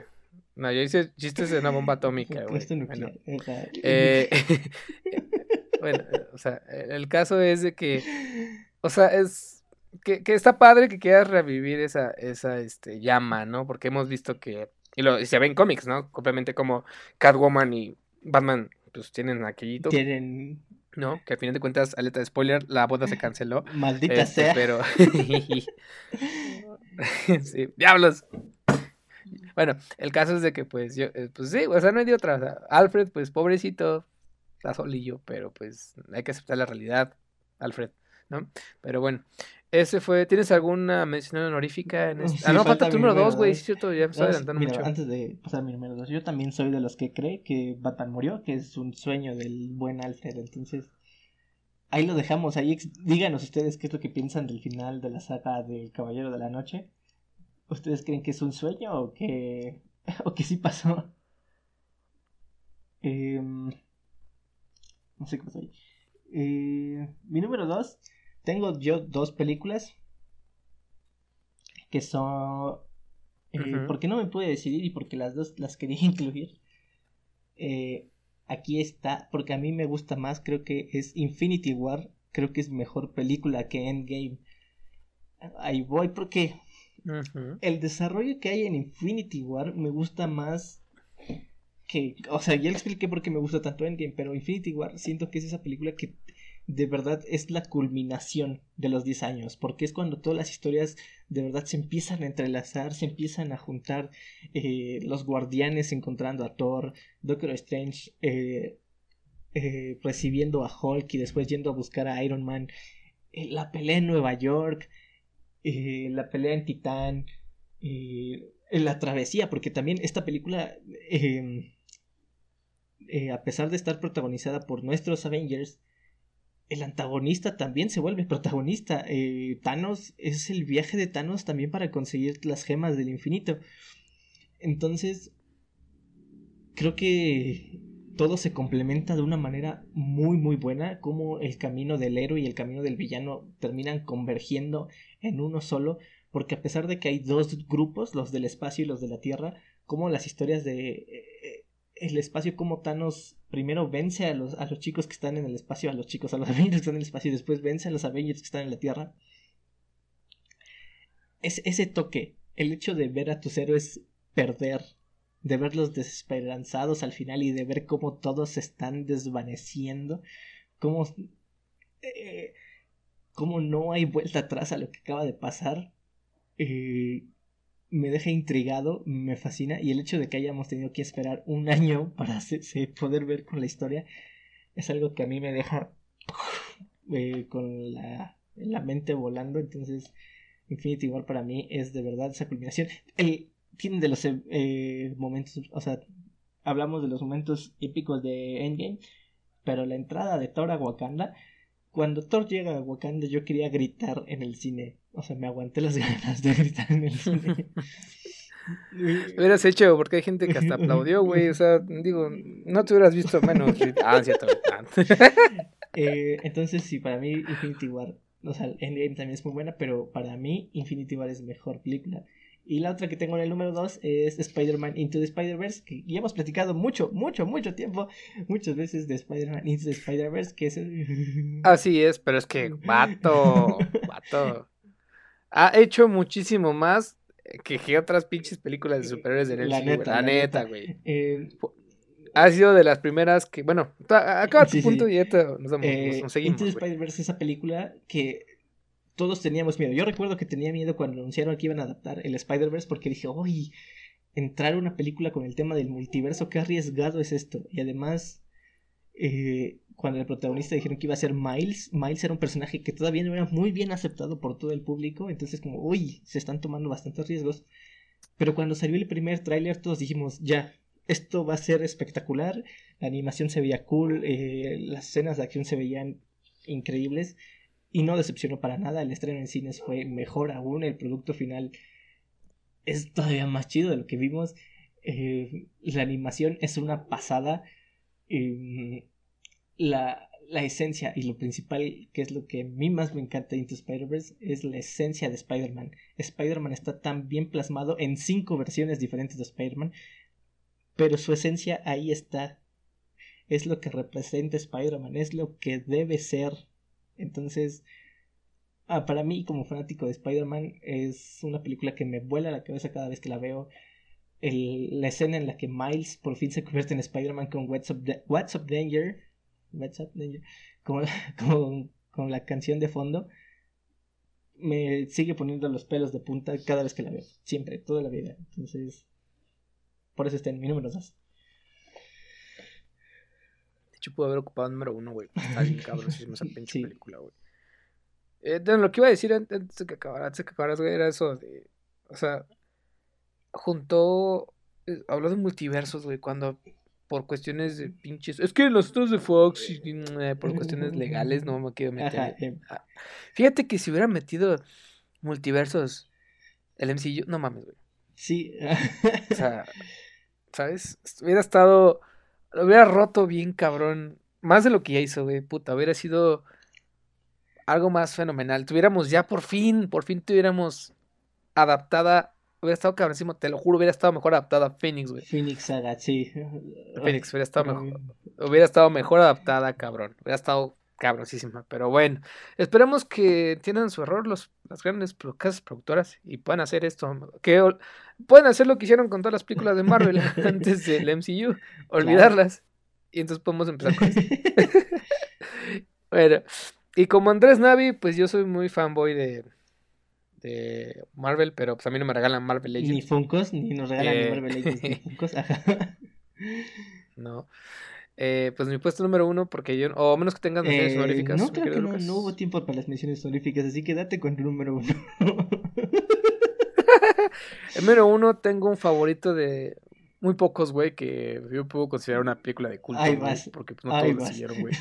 S1: No, yo hice chistes de una bomba atómica, güey. Bueno, eh, bueno, o sea, el caso es de que, o sea, es que, que está padre que quieras revivir esa, esa este, llama, ¿no? Porque hemos visto que, y, lo, y se ve en cómics, ¿no? Obviamente como Catwoman y Batman, pues tienen aquellito.
S2: Tienen...
S1: ¿No? Que al final de cuentas, aleta de spoiler, la boda se canceló.
S2: Maldita este, sea.
S1: Pero... sí, diablos. Bueno, el caso es de que, pues, yo, eh, pues sí, o sea, no hay de otra. O sea, Alfred, pues, pobrecito, está solillo, pero pues hay que aceptar la realidad, Alfred, ¿no? Pero bueno, ese fue. ¿Tienes alguna mención honorífica en este? ah, no, falta, tu número dos, güey, sí, cierto, ya me estoy adelantando mucho.
S2: Antes de pasar mi número dos, yo también soy de los que cree que Batman murió, que es un sueño del buen Alfred, entonces. Ahí lo dejamos, ahí díganos ustedes qué es lo que piensan del final de la saga del Caballero de la Noche. ¿Ustedes creen que es un sueño o que, o que sí pasó? Eh, no sé qué pasó ahí. Eh, mi número dos. Tengo yo dos películas. Que son. Eh, Porque no me pude decidir y porque las dos las quería incluir. Eh, aquí está. Porque a mí me gusta más. Creo que es Infinity War. Creo que es mejor película que Endgame. Ahí voy porque. El desarrollo que hay en Infinity War me gusta más que, o sea, ya le expliqué por qué me gusta tanto Endgame, pero Infinity War siento que es esa película que de verdad es la culminación de los 10 años, porque es cuando todas las historias de verdad se empiezan a entrelazar, se empiezan a juntar eh, los guardianes encontrando a Thor, Doctor Strange eh, eh, recibiendo a Hulk y después yendo a buscar a Iron Man, la pelea en Nueva York, la pelea en Titán, la travesía, porque también esta película, a pesar de estar protagonizada por nuestros Avengers, el antagonista también se vuelve protagonista. Eh, Thanos es el viaje de Thanos también para conseguir las gemas del infinito. Entonces, creo que todo se complementa de una manera muy muy buena, como el camino del héroe y el camino del villano terminan convergiendo en uno solo, porque a pesar de que hay dos grupos, los del espacio y los de la Tierra, como las historias de eh, el espacio, como Thanos primero vence a los, a los chicos que están en el espacio, a los chicos, a los Avengers que están en el espacio, y después vence a los Avengers que están en la Tierra. Es, ese toque, el hecho de ver a tus héroes perder, de verlos desesperanzados al final y de ver cómo todos se están desvaneciendo, cómo, eh, cómo no hay vuelta atrás a lo que acaba de pasar, eh, me deja intrigado, me fascina y el hecho de que hayamos tenido que esperar un año para poder ver con la historia es algo que a mí me deja eh, con la, la, mente volando. Entonces, Infinity War para mí es de verdad esa culminación. El, tiene de los eh, momentos, o sea, hablamos de los momentos épicos de Endgame, pero la entrada de Thor a Wakanda, cuando Thor llega a Wakanda yo quería gritar en el cine o sea, me aguanté las ganas de gritar en el cine.
S1: hubieras hecho, porque hay gente que hasta aplaudió, güey. O sea, digo, no te hubieras visto menos. Ah, cierto.
S2: eh, entonces, sí, para mí Infinity War, o sea, Endgame también es muy buena, pero para mí Infinity War es mejor película. Y la otra que tengo en el número 2 es Spider-Man Into the Spider-Verse, que ya hemos platicado mucho, mucho, mucho tiempo, muchas veces de Spider-Man Into the Spider-Verse, que es...
S1: Así es, pero es que, vato, vato ha hecho muchísimo más que, otras pinches películas de superhéroes de
S2: la neta,
S1: la, neta, güey. Eh, ha sido de las primeras que, bueno, acaba tu punto y ya nos, vamos,
S2: eh, nos seguimos. Into Spider-Verse esa película que todos teníamos miedo. Yo recuerdo que tenía miedo cuando anunciaron que iban a adaptar el Spider-Verse porque dije, uy, entrar a una película con el tema del multiverso, qué arriesgado es esto. Y además, eh, cuando el protagonista dijeron que iba a ser Miles, Miles era un personaje que todavía no era muy bien aceptado por todo el público, entonces como, uy, se están tomando bastantes riesgos. Pero cuando salió el primer tráiler todos dijimos, ya, esto va a ser espectacular, la animación se veía cool, eh, las escenas de acción se veían increíbles y no decepcionó para nada, el estreno en cines fue mejor aún, el producto final es todavía más chido de lo que vimos, eh, la animación es una pasada. Eh, la, la esencia y lo principal, que es lo que a mí más me encanta de Into Spider-Verse, es la esencia de Spider-Man. Spider-Man está tan bien plasmado en cinco versiones diferentes de Spider-Man, pero su esencia ahí está. Es lo que representa Spider-Man, es lo que debe ser. Entonces, ah, para mí, como fanático de Spider-Man, es una película que me vuela la cabeza cada vez que la veo. El, la escena en la que Miles por fin se convierte en Spider-Man con What's What's Up Danger como, con, la canción de fondo, me sigue poniendo los pelos de punta cada vez que la veo. Siempre, toda la vida. Entonces, por eso está en mi número 2.
S1: De hecho, puedo haber ocupado el número 1, güey. Está bien cabrón, esa pinche película, güey. Eh, lo que iba a decir antes de que acabara, antes de que acabaras, güey, era eso de. O sea, juntó. Eh, habló de multiversos, güey, cuando por cuestiones de pinches. Es que los otros de Fox, eh, por cuestiones legales, no me quiero meter. Ah, fíjate que si hubiera metido multiversos, el MCU, no mames, güey.
S2: Sí.
S1: o sea, ¿sabes? Hubiera estado. Lo hubiera roto bien, cabrón. Más de lo que ya hizo, güey. Puta, hubiera sido algo más fenomenal. Tuviéramos ya por fin, por fin tuviéramos adaptada hubiera estado cabronísimo, te lo juro, hubiera estado mejor adaptada a Phoenix, güey.
S2: Phoenix Saga, sí.
S1: Phoenix hubiera estado mejor. Hubiera estado mejor adaptada, cabrón. Hubiera estado cabrosísima. Pero bueno, esperemos que entiendan su error los, las grandes casas productoras y puedan hacer esto. Que pueden hacer lo que hicieron con todas las películas de Marvel antes del MCU. Olvidarlas. Y entonces podemos empezar con esto. bueno, y como Andrés Navi, pues yo soy muy fanboy de de Marvel, pero pues a mí no me regalan Marvel Legends.
S2: Ni Funkos, ni nos regalan ni Marvel Legends ni Funkos. Ajá.
S1: No. Eh, pues mi puesto número uno, porque yo. O menos que tengas menciones
S2: Eh,
S1: honoríficas.
S2: no, creo que no, no hubo tiempo para las menciones honoríficas, así que date con el número uno.
S1: El número uno tengo un favorito de muy pocos, güey, que yo puedo considerar una película de culto, porque pues, no
S2: Ahí
S1: todos lo siguieron, güey.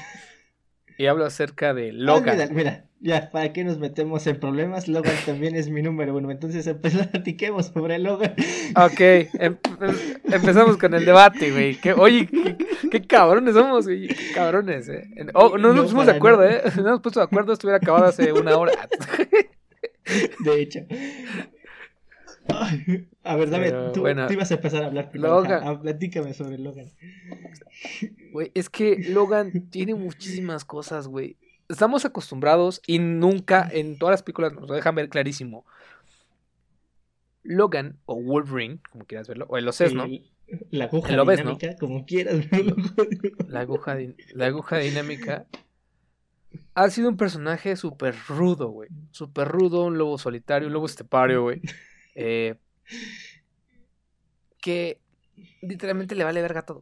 S1: Y hablo acerca de Logan.
S2: Olvídalo, mira, ya, ¿para qué nos metemos en problemas? Logan también es mi número uno, entonces platiquemos sobre Logan.
S1: Ok, em- em- empezamos con el debate, güey. Oye, qué, qué cabrones somos, güey. Qué cabrones, eh. Oh, no nos
S2: No,
S1: pusimos de acuerdo,
S2: nada.
S1: eh. No nos puesto de acuerdo, estuviera acabado hace una hora.
S2: De hecho. Ay, A ver, dame,
S1: Pero,
S2: tú,
S1: bueno,
S2: tú ibas a empezar a hablar primero.
S1: Logan.
S2: ah, platícame sobre Logan.
S1: Güey, es que Logan tiene muchísimas cosas, güey. Estamos acostumbrados y nunca en todas las películas nos lo dejan ver clarísimo. Logan o Wolverine, como quieras verlo, o el Ocesno,
S2: El- La aguja
S1: El
S2: dinámica, como quieras verlo.
S1: la aguja, la aguja dinámica, ha sido un personaje súper rudo, güey. Súper rudo, un lobo solitario, un lobo estepario, güey. Eh, que literalmente le vale verga todo.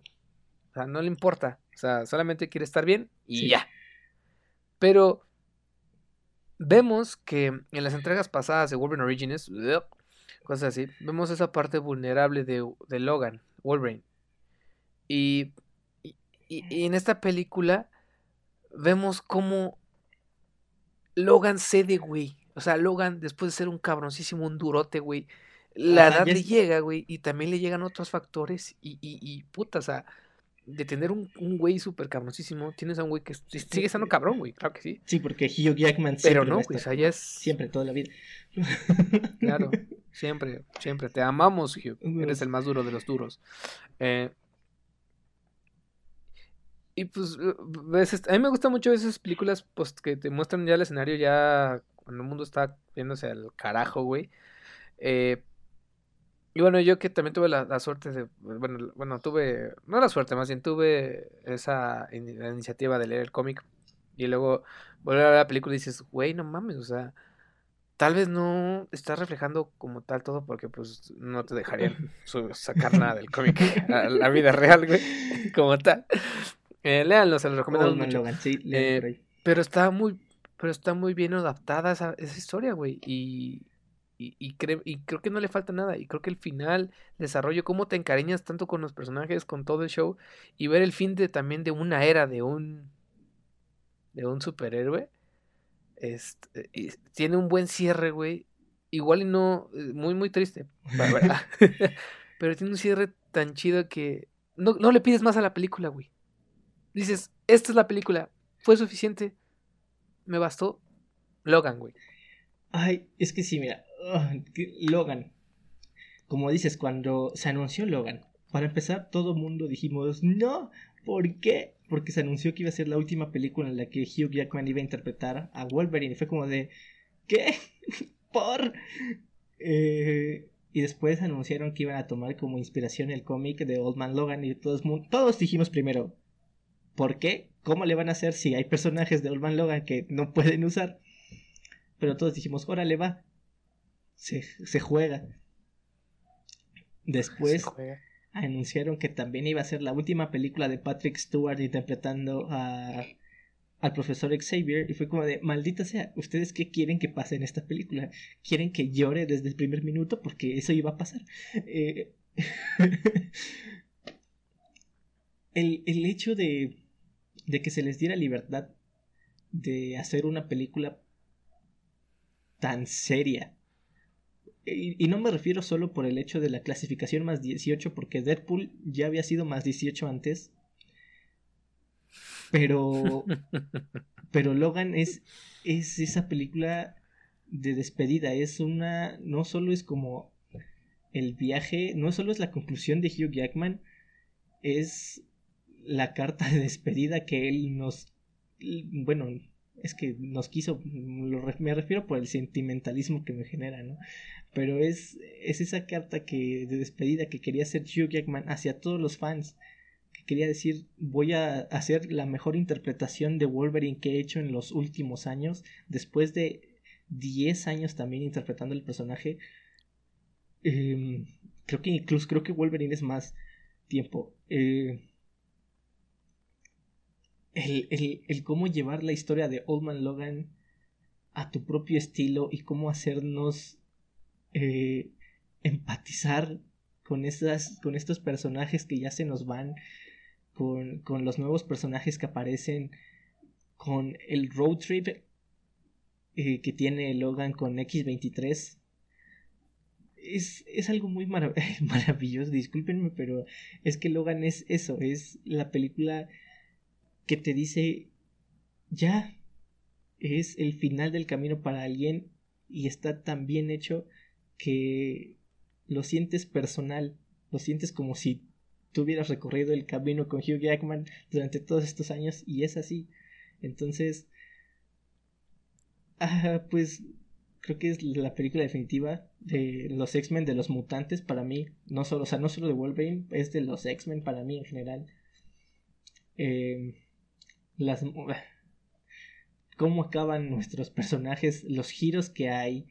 S1: O sea, no le importa. O sea, solamente quiere estar bien y
S2: Sí.
S1: ya. Pero vemos que en las entregas pasadas de Wolverine Origins, cosas así, vemos esa parte vulnerable de, de Logan, Wolverine. Y, y, y- y en esta película vemos cómo Logan cede, güey. O sea, Logan, después de ser un cabroncísimo, un durote, güey, la
S2: Ajá,
S1: edad
S2: ya
S1: le
S2: es-
S1: llega, güey, y también le llegan otros factores. Y, y, y puta, o sea, de tener un, un güey súper cabroncísimo, tienes a un güey que sigue estando cabrón, güey, claro que sí.
S2: Sí, porque Hugh Jackman
S1: Pero
S2: siempre
S1: no,
S2: va a
S1: pues
S2: estar-
S1: allá es.
S2: Siempre, toda la vida.
S1: Claro, siempre, siempre. Te amamos, Hugh. Eres el más duro de los duros. Eh, y pues, a mí me gustan mucho esas películas pues, que te muestran ya el escenario ya cuando el mundo está yéndose al carajo, güey. Eh, y bueno, yo que también tuve la, la suerte de, bueno, bueno, tuve, no la suerte, más bien tuve esa in- la iniciativa de leer el cómic y luego volver a ver la película y dices, güey, no mames, o sea, tal vez no estás reflejando como tal todo porque pues no te dejarían sacar nada del cómic a la vida real, güey, como tal. Eh, léanlo, se los recomendamos
S2: Old Man
S1: mucho.
S2: Léanlo
S1: Eh. Pero está muy, pero está muy bien adaptada esa, esa historia, güey. Y, y, y, cre- y creo que no le falta nada. Y creo que el final, desarrollo, cómo te encariñas tanto con los personajes, con todo el show, y ver el fin de también de una era de un de un superhéroe. Este, y tiene un buen cierre, güey. Igual y no, eh, muy, muy triste, la verdad. Pero tiene un cierre tan chido que no, no le pides más a la película, güey. Dices, esta es la película, fue suficiente, me bastó. Logan, güey.
S2: Ay, es que sí, mira. ah, Logan. Como dices, cuando se anunció Logan, para empezar, todo mundo dijimos, no, ¿por qué? Porque se anunció que iba a ser la última película en la que Hugh Jackman iba a interpretar a Wolverine. Y fue como de, ¿qué? ¿Por? Eh, y después anunciaron que iban a tomar como inspiración el cómic de Old Man Logan. Y todos, todos dijimos primero, ¿por qué? ¿Cómo le van a hacer si hay personajes de Old Man Logan que no pueden usar? Pero todos dijimos, órale, va. Se, se juega. Después
S1: Se juega.
S2: anunciaron que también iba a ser la última película de Patrick Stewart interpretando a, al profesor Xavier. Y fue como de, maldita sea, ¿ustedes qué quieren que pase en esta película? ¿Quieren que llore desde el primer minuto? Porque eso iba a pasar. Eh, el, el hecho de, de que se les diera libertad de hacer una película tan seria. Y, y no me refiero solo por el hecho de la clasificación más 18, porque Deadpool ya había sido más 18 antes. Pero, pero Logan es, es esa película de despedida. Es una. No solo es como el viaje, no solo es la conclusión de Hugh Jackman, es la carta de despedida que él nos. Bueno, es que nos quiso. me refiero por el sentimentalismo que me genera, ¿no? Pero es, es esa carta que de despedida que quería hacer Hugh Jackman hacia todos los fans. Que quería decir, voy a hacer la mejor interpretación de Wolverine que he hecho en los últimos años. Después de 10 años también interpretando el personaje. Em, creo que incluso creo que Wolverine es más tiempo. Eh, el, el, el, cómo llevar la historia de Old Man Logan a tu propio estilo y cómo hacernos eh, empatizar con, esas, con estos personajes que ya se nos van, con, con los nuevos personajes que aparecen, con el road trip eh, que tiene Logan con X23. Es, es algo muy maravilloso, discúlpenme, pero es que Logan es eso, es la película que te dice, ya, es el final del camino para alguien y está tan bien hecho que lo sientes personal, lo sientes como si tú hubieras recorrido el camino con Hugh Jackman durante todos estos años y es así. Entonces, ah, pues creo que es la película definitiva de los X-Men, de los mutantes para mí, no solo, o sea, no solo de Wolverine, es de los X-Men para mí en general. Eh, las cómo acaban nuestros personajes, los giros que hay.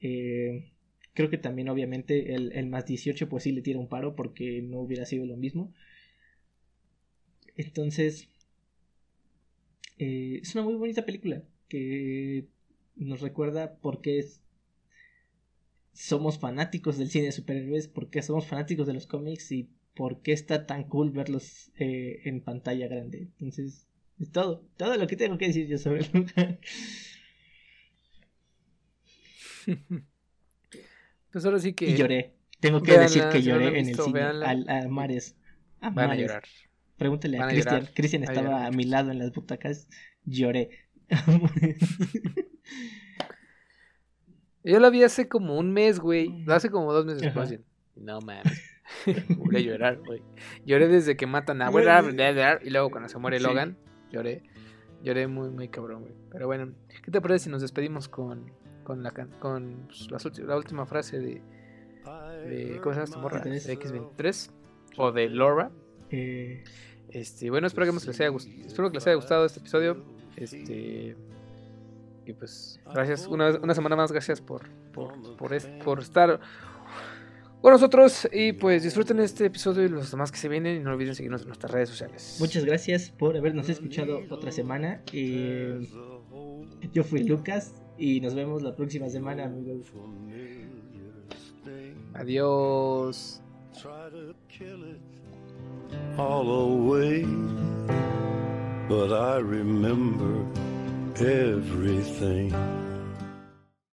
S2: Eh, creo que también obviamente el, el, más 18 pues sí le tira un paro porque no hubiera sido lo mismo. Entonces, eh, es una muy bonita película que nos recuerda por qué somos fanáticos del cine de superhéroes, por qué somos fanáticos de los cómics y por qué está tan cool verlos eh, en pantalla grande. Entonces, es todo, todo lo que tengo que decir yo sobre el lugar.
S1: pues ahora sí que.
S2: Y lloré. Tengo que decir que lloré en el cine. a mares. A Van a llorar. Pregúntale a Cristian. Cristian estaba a, mi lado en las butacas. Lloré.
S1: Yo la vi hace como un mes, güey. Hace como dos meses. No mames. Voy a llorar, güey. Lloré desde que matan a. Y luego cuando se muere Logan lloré. Lloré muy, muy cabrón, güey. Pero bueno, ¿qué te parece si nos despedimos con, con, la, con pues, la última frase de, de. ¿Cómo se llama esta morra? De X23 o de Laura. Eh... Este, bueno, espero que les haya gustado, espero que les haya gustado este episodio. Este. Y pues, gracias. Una, una semana más, gracias por, por, por, por estar con nosotros y pues disfruten este episodio y los demás que se vienen y no olviden seguirnos en nuestras redes sociales.
S2: Muchas gracias por habernos escuchado otra semana. Eh, yo fui Lucas y nos vemos la próxima semana, amigos.
S1: Adiós. All away, but I remember everything.